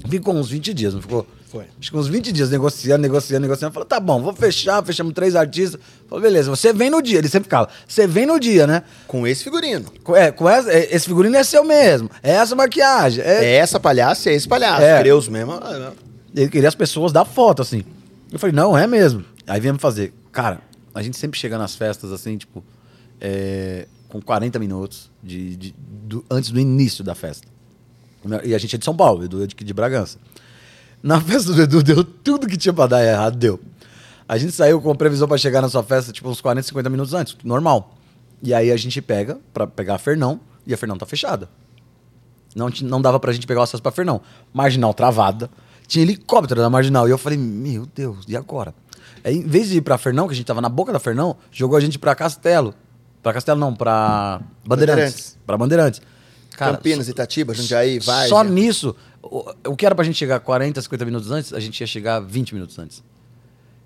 Ficou uns 20 dias, não ficou? Foi. Acho que uns 20 dias negociando, negociando, negociando. Falei, tá bom, vou fechar, fechamos três artistas. Falei, beleza, você vem no dia. Ele sempre ficava, você vem no dia, né? Com esse figurino. Com- É, com essa, é, esse figurino é seu mesmo. É essa maquiagem. É, É essa palhaça é esse palhaço. É. Creus mesmo. ah, não. Ele queria as pessoas dar foto, assim. Eu falei, não, é mesmo. Aí viemos fazer. Cara, a gente sempre chega nas festas, assim, tipo, é, com 40 minutos de, de- do- antes do início da festa. E a gente é de São Paulo, Edu é de, de Bragança. Na festa do Edu deu tudo que tinha pra dar errado, deu. A gente saiu com previsão pra chegar na sua festa, tipo, uns 40, 50 minutos antes, normal. E aí a gente pega pra pegar a Fernão, e a Fernão tá fechada. Não, não dava pra gente pegar o acesso pra Fernão. Marginal travada. Tinha helicóptero da Marginal. E eu falei, meu Deus, e agora? Aí, em vez de ir pra Fernão, que a gente tava na boca da Fernão, jogou a gente pra Castelo. Pra Castelo não, pra Bandeirantes. Bandeirantes. Pra Bandeirantes. Campinas, Itatiba, Jundiaí, vai. Só nisso, o, o que era pra gente chegar 40, 50 minutos antes, a gente ia chegar 20 minutos antes.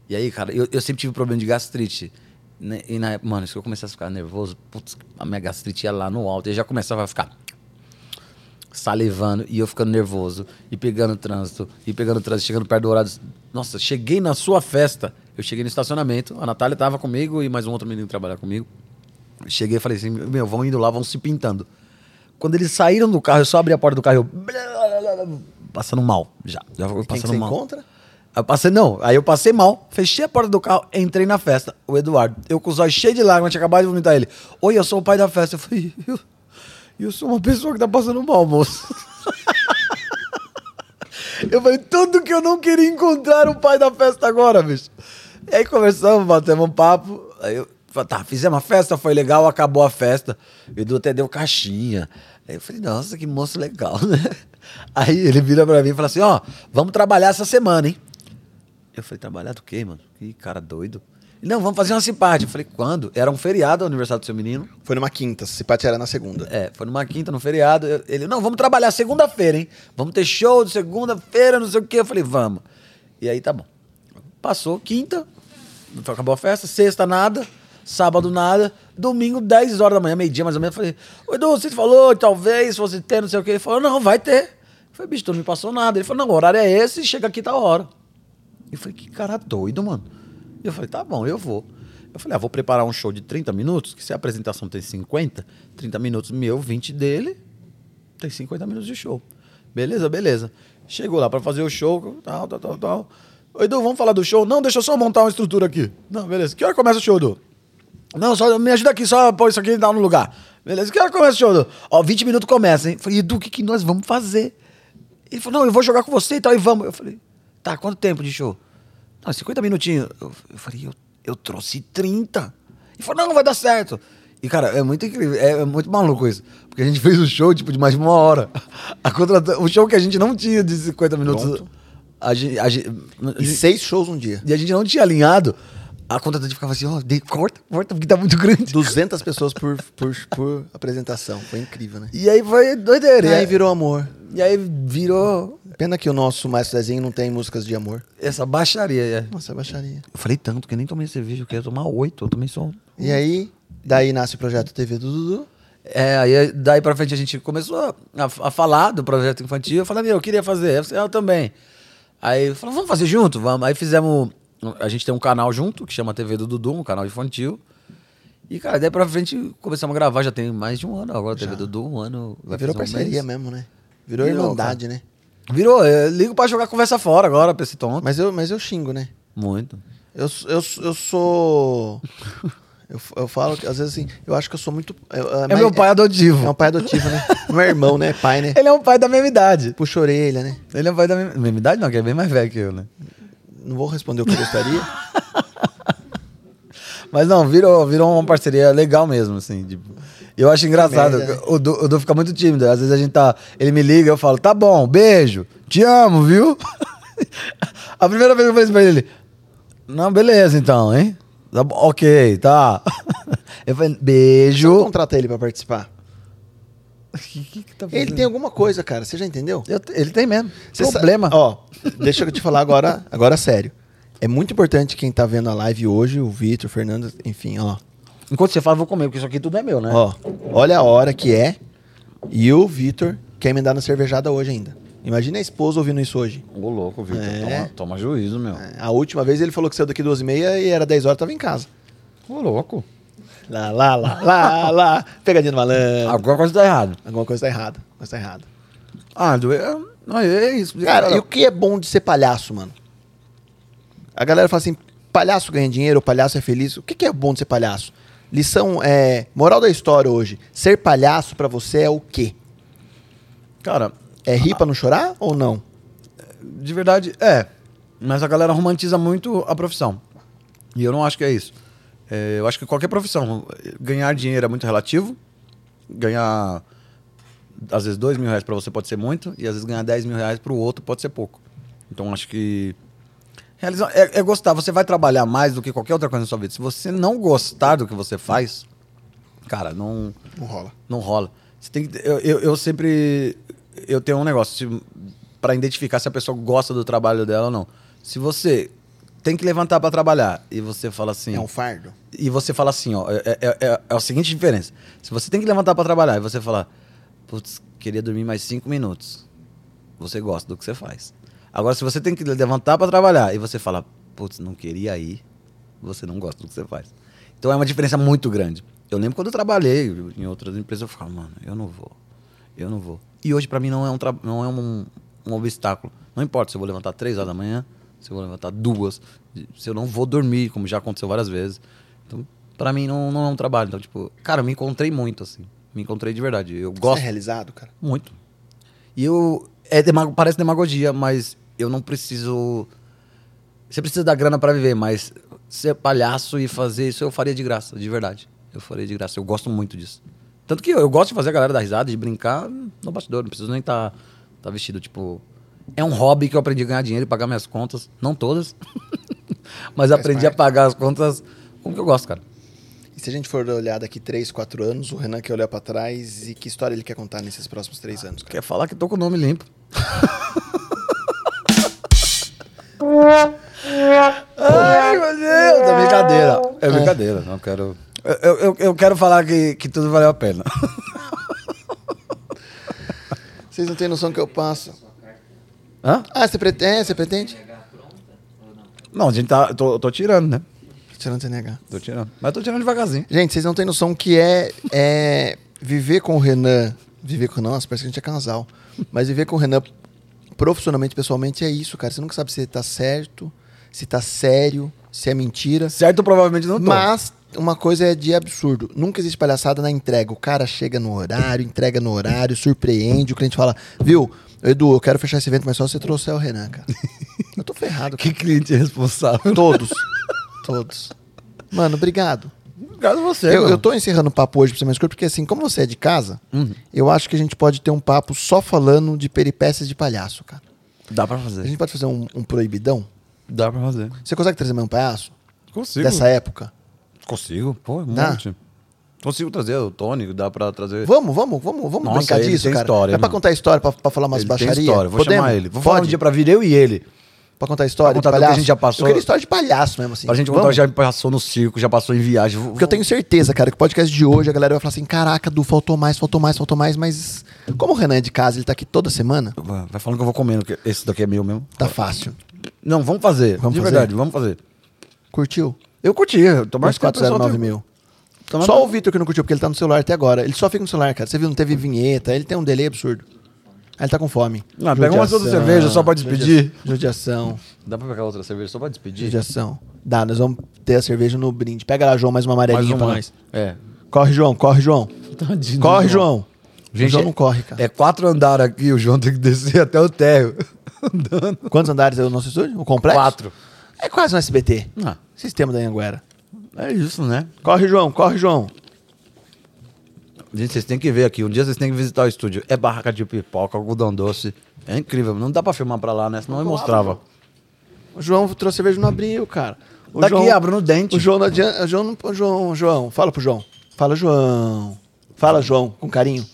E aí, cara, eu, eu sempre tive problema de gastrite. né? E na mano, se eu começasse a ficar nervoso, putz, a minha gastrite ia lá no alto. E já começava a ficar salivando e eu ficando nervoso e pegando trânsito e pegando trânsito, chegando perto do horário. Nossa, cheguei na sua festa. Eu cheguei no estacionamento, a Natália tava comigo e mais um outro menino trabalhava comigo. Cheguei e falei assim: Meu, vão indo lá, vão se pintando. Quando eles saíram do carro, eu só abri a porta do carro, eu. Passando mal, já. já Quem que passando você mal. encontra? Eu passei, não, aí eu passei mal, fechei a porta do carro, entrei na festa. O Eduardo, eu com os olhos cheios de lágrimas, tinha acabado de vomitar ele. Oi, eu sou o pai da festa. Eu falei, eu, eu sou uma pessoa que tá passando mal, moço. eu falei, tudo que eu não queria encontrar o pai da festa agora, bicho. E aí conversamos, batemos um papo. Aí eu tá, fizemos a festa, foi legal, acabou a festa. O Edu até deu caixinha. Aí eu falei, nossa, que moço legal, né? Aí ele vira pra mim e fala assim, ó, vamos trabalhar essa semana, hein? Eu falei, trabalhar do quê, mano? Que cara doido. Não, vamos fazer uma simpática. Eu falei, quando? Era um feriado, o aniversário do seu menino. Foi numa quinta, se pate era na segunda. É, foi numa quinta, no feriado. Eu- Ele, não, vamos trabalhar segunda-feira, hein? Vamos ter show de segunda-feira, não sei o quê. Eu falei, vamos. E aí, tá bom. Passou quinta, acabou a festa, sexta nada, sábado nada, domingo 10 horas da manhã, meio-dia mais ou menos. Eu falei, ô Edu, você falou, talvez fosse ter, não sei o quê. Ele falou, não, vai ter. Eu falei, bicho, tu não me passou nada. Ele falou, não, o horário é esse, chega aqui tá hora. Eu falei, que cara doido, mano. Eu falei, tá bom, eu vou. Eu falei, ah, vou preparar um show de 30 minutos, que se a apresentação tem 50, 30 minutos meu, 20 dele, tem 50 minutos de show. Beleza, beleza. Chegou lá pra fazer o show, tal, tal, tal, tal. Edu, vamos falar do show? Não, deixa eu só montar uma estrutura aqui. Não, beleza. Que hora começa o show, Edu? Não, só me ajuda aqui, só pôr isso aqui e dar no lugar. Beleza, que hora começa o show? Ó, 20 minutos começa, hein? Falei, Edu, o que, que nós vamos fazer? Ele falou, não, eu vou jogar com você e tal, e vamos. Eu falei, tá, quanto tempo de show? Não, 50 minutinhos. Eu, eu falei, eu, eu trouxe 30. Ele falou, não, vai dar certo. E, cara, é muito incrível, é, é muito maluco isso. Porque a gente fez o show, tipo, de mais de uma hora. A contrata- O show que a gente não tinha de 50 minutos. A gente, a gente- E seis shows um dia. e a gente não tinha alinhado. A contratante ficava assim, ó, de- corta, corta, porque tá muito grande. 200 pessoas por, por, por apresentação. Foi incrível, né? E aí foi doideira. E aí virou amor. e aí virou Pena que o nosso Maestro Zezinho não tem músicas de amor. essa baixaria. é. Nossa, é baixaria. Eu falei tanto que nem tomei cerveja, eu queria tomar oito, eu tomei só um. E aí, daí nasce o projeto TV do Dudu. É, aí daí pra frente a gente começou a, a falar do projeto infantil. Eu falei, meu, eu queria fazer. Eu, falei, eu também. Aí eu falei, vamos fazer junto? Vamos. Aí fizemos. A gente tem um canal junto, que chama TV do Dudu, um canal infantil. E, cara, daí pra frente começamos a gravar, já tem mais de um ano agora, TV Dudu, um ano. vai Virou um parceria mês. mesmo, né? Virou, Virou, irmandade, né? Virou, eu ligo pra jogar conversa fora agora, pra esse tonto. Mas eu, mas eu xingo, né? Muito. Eu, eu, eu sou. Eu, eu falo que, às vezes, assim, eu acho que eu sou muito. eu- É mas- meu pai adotivo. É um pai adotivo, né? É irmão, né? Pai, né? Ele é um pai da mesma idade. Puxa orelha, né? Ele é um pai da mesma idade, não, que é bem mais velho que eu, né? Não vou responder o que eu gostaria. Mas não, virou, virou uma parceria legal mesmo, assim. Tipo, eu acho engraçado. Né? O Du, o Du fica muito tímido. Às vezes a gente tá. Ele me liga, eu falo, tá bom, beijo, te amo, viu? a primeira vez que eu falei isso pra ele. Não, beleza então, hein? Tá ok, tá. Eu falei, beijo. contratar ele pra participar. O que, que, que tá Ele tem alguma coisa, cara. Você já entendeu? Eu ele tem mesmo. Você sa- Problema. Ó, deixa eu te falar agora, agora sério. É muito importante quem tá vendo a live hoje, o Vitor, o Fernando, enfim, ó. Enquanto você fala, eu vou comer, porque isso aqui tudo é meu, né? Ó, olha a hora que é. E o Vitor quer me dar na cervejada hoje ainda. Imagina a esposa ouvindo isso hoje. Ô, louco, Vitor. É. Toma, toma juízo, meu. A última vez ele falou que saiu daqui duas e meia e era 10 horas, tava em casa. Ô, louco. Lá, lá, lá, lá, lá. Pegadinha do malandro. Alguma coisa tá errada. Alguma coisa tá errada. Coisa tá errada. Ah, é, não, é isso. Cara, e o que é bom de ser palhaço, mano? A galera fala assim, palhaço ganha dinheiro, palhaço é feliz. O que que é bom de ser palhaço? Lição, é... Moral da história hoje. Ser palhaço pra você é o quê? Cara, É rir pra não chorar ou não? de verdade, é. Mas a galera romantiza muito a profissão. E eu não acho que é isso. É, eu acho que qualquer profissão, ganhar dinheiro é muito relativo. Ganhar, às vezes, dois mil reais pra você pode ser muito. E às vezes ganhar 10 mil reais pro outro pode ser pouco. Então acho que. Realizar, é, é gostar. Você vai trabalhar mais do que qualquer outra coisa na sua vida. Se você não gostar do que você faz, cara, não. Não rola. Não rola. Você tem que, eu, eu, eu sempre. Eu tenho um negócio para identificar se a pessoa gosta do trabalho dela ou não. Se você tem que levantar para trabalhar e você fala assim. É um fardo. E você fala assim, ó. É, é, é, é a seguinte diferença. Se você tem que levantar para trabalhar e você falar, putz, queria dormir mais cinco minutos. Você gosta do que você faz. Agora, se você tem que levantar para trabalhar e você fala, putz, não queria ir, você não gosta do que você faz. Então é uma diferença muito grande. Eu lembro quando eu trabalhei em outras empresas, eu ficava, mano, eu não vou. Eu não vou. E hoje, para mim, não é, um, não é um, um obstáculo. Não importa se eu vou levantar três horas da manhã, se eu vou levantar duas, se eu não vou dormir, como já aconteceu várias vezes. Então, para mim, não, não é um trabalho. Então, tipo, cara, eu me encontrei muito, assim. Me encontrei de verdade. Eu Você gosto é realizado, cara? muito. E eu. É demago- parece demagogia, mas eu não preciso. Você precisa da grana pra viver, mas ser palhaço e fazer isso eu faria de graça, de verdade. Eu faria de graça. Eu gosto muito disso. Tanto que eu, eu gosto de fazer a galera dar risada, de brincar no bastidor. Não preciso nem estar tá, tá vestido, tipo. É um hobby que eu aprendi a ganhar dinheiro e pagar minhas contas. Não todas. mas Faz aprendi a parte. pagar as contas como que eu gosto, cara. E se a gente for olhar daqui 3, 4 anos, o Renan quer olhar pra trás e que história ele quer contar nesses próximos 3 anos, cara? Quer falar que tô com o nome limpo. Ai, meu Deus! É brincadeira. É brincadeira. Não quero. Eu, eu- eu, eu quero falar que, que tudo valeu a pena. Vocês não têm noção que eu passo. Hã? Ah, você pretende? É, você pretende? Não, a gente tá. eu Tô, tô tirando, né? Tirando CNH. Tô tirando. Mas tô tirando devagarzinho. Gente, vocês não têm noção que é, é viver com o Renan. Viver com. Nossa, parece que a gente é casal. Mas viver com o Renan profissionalmente, pessoalmente, é isso, cara. Você nunca sabe se tá certo, se tá sério, se é mentira. Certo, provavelmente não tô. Mas uma coisa é de absurdo. Nunca existe palhaçada na entrega. O cara chega no horário, entrega no horário, surpreende. O cliente fala, viu, Edu, eu quero fechar esse evento, mas só se você trouxer o Renan, cara. Eu tô ferrado. Que cliente responsável. Todos. Todos. Mano, obrigado. Obrigado a você. Eu, mano. eu tô encerrando o papo hoje pra ser mais curto, porque assim, como você é de casa, eu acho que a gente pode ter um papo só falando de peripécias de palhaço, cara. Dá pra A fazer. gente pode fazer um, um proibidão? Dá pra fazer. Você consegue trazer mais um palhaço? Consigo. Dessa época? Consigo, pô, um Dá? monte. Consigo trazer o Tony, dá pra trazer. Vamos, vamos, vamos, vamos Nossa, brincar disso, tem cara. história, é pra contar história, pra, pra falar umas Ele tem baixarias? história, vou Podemos? chamar ele. Vou falar um dia pra vir eu e ele. Pra contar história Pra contar de tudo que a palhaço? gente já passou. Eu queria história de palhaço mesmo, assim. Pra gente Vamos? contar, já passou no circo, já passou em viagem. Porque eu tenho certeza, cara, que o podcast de hoje a galera vai falar assim: caraca, Du, faltou mais, faltou mais, faltou mais, mas como o Renan é de casa, ele tá aqui toda semana, Vai falando que eu vou comendo, que esse daqui é meu mesmo. tá fácil. Não, vamos fazer. Vamos de fazer? verdade, vamos fazer. Curtiu? Eu curti, eu tô mais Mais 409 mil. Tomara Só o Vitor que não curtiu, porque ele tá no celular até agora. Ele só fica no celular, cara. Você viu, não teve vinheta, ele tem um delay absurdo. Aí ele tá com fome. Não, pega uma outra cerveja só pra despedir. Judiação. Dá pra pegar outra cerveja só pra despedir? Judiação. Dá, nós vamos ter a cerveja no brinde. Pega lá, João, mais uma amarelinha pra nós. É. Corre, João, corre, João. Tadinho Corre, João. Gente, o João não corre, cara. É quatro andares aqui, o João tem que descer até o térreo. Andando. Quantos andares é o nosso estúdio? O complexo? Quatro. É quase um SBT. Ah, Sistema da Anhanguera. É isso, né? Corre, João, corre, João. Gente, vocês têm que ver aqui. Um dia vocês têm que visitar o estúdio. É barraca de pipoca, algodão doce. É incrível. Não dá pra filmar pra lá, né? Senão eu mostrava. O João trouxe cerveja não abriu, cara. O Daqui, João, abro no dente. O João não adianta. O João, não- o João, João, fala pro João. Fala, João. Fala, João, com carinho.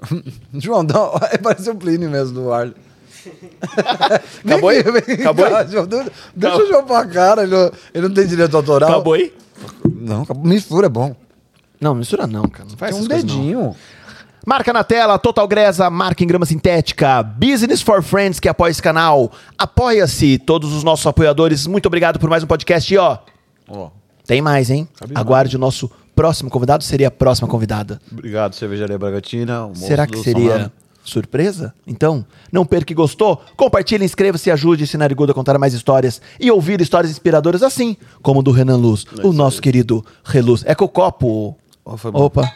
João, dá... é, parece o Plínio mesmo do ar. Acabou aí? Acabou aí? Deixa o João pra cara. Ele não, ele não tem direito autoral. Acabou aí? Não, mistura é bom. Não, mistura não, cara. Não faz Tem um coisas, não. dedinho. Marca na tela, Total Gresa, marca em grama sintética, Business for Friends que apoia esse canal. Apoia-se, todos os nossos apoiadores. Muito obrigado por mais um podcast. E ó, Ó, tem mais, hein? Aguarde o nosso próximo convidado. Seria a próxima convidada. obrigado, Cervejaria Bragatina. Será que seria. Surpresa? Então, não perca que gostou. Compartilhe, inscreva-se, ajude esse Narigudo a contar mais histórias e ouvir histórias inspiradoras assim, como o do Renan Luz, o nosso querido Reluz. É copo. Bom. Opa.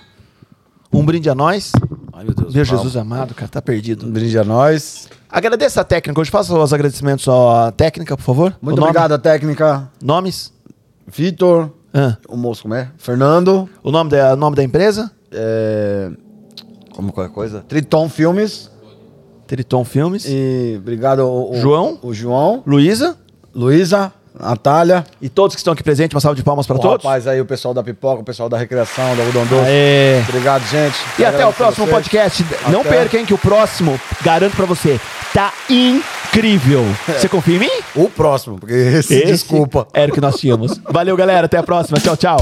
Um brinde a nós. Ai, meu Deus. Meu. Jesus amado, cara, tá perdido. Um brinde a nós. Agradeça a técnica. Hoje faça os agradecimentos à técnica, por favor. Muito O obrigado, a técnica. Nomes. Vitor. Ah, O moço como é? Fernando. o nome da, o nome da empresa? É... Como qualquer coisa? Triton Filmes. Triton Filmes. E obrigado ao- João? O João. Luísa. Luísa. Natália. E todos que estão aqui presentes, uma salva de palmas para O todos. rapaz aí, o pessoal da pipoca, o pessoal da recreação, da. Aê. Obrigado, gente. E até o próximo vocês. podcast. Não Até. perca, hein, que o próximo, garanto pra você, tá incrível. Você confia em mim? O próximo, porque esse, desculpa. Era o que nós tínhamos. Valeu, galera. Até a próxima. Tchau, tchau.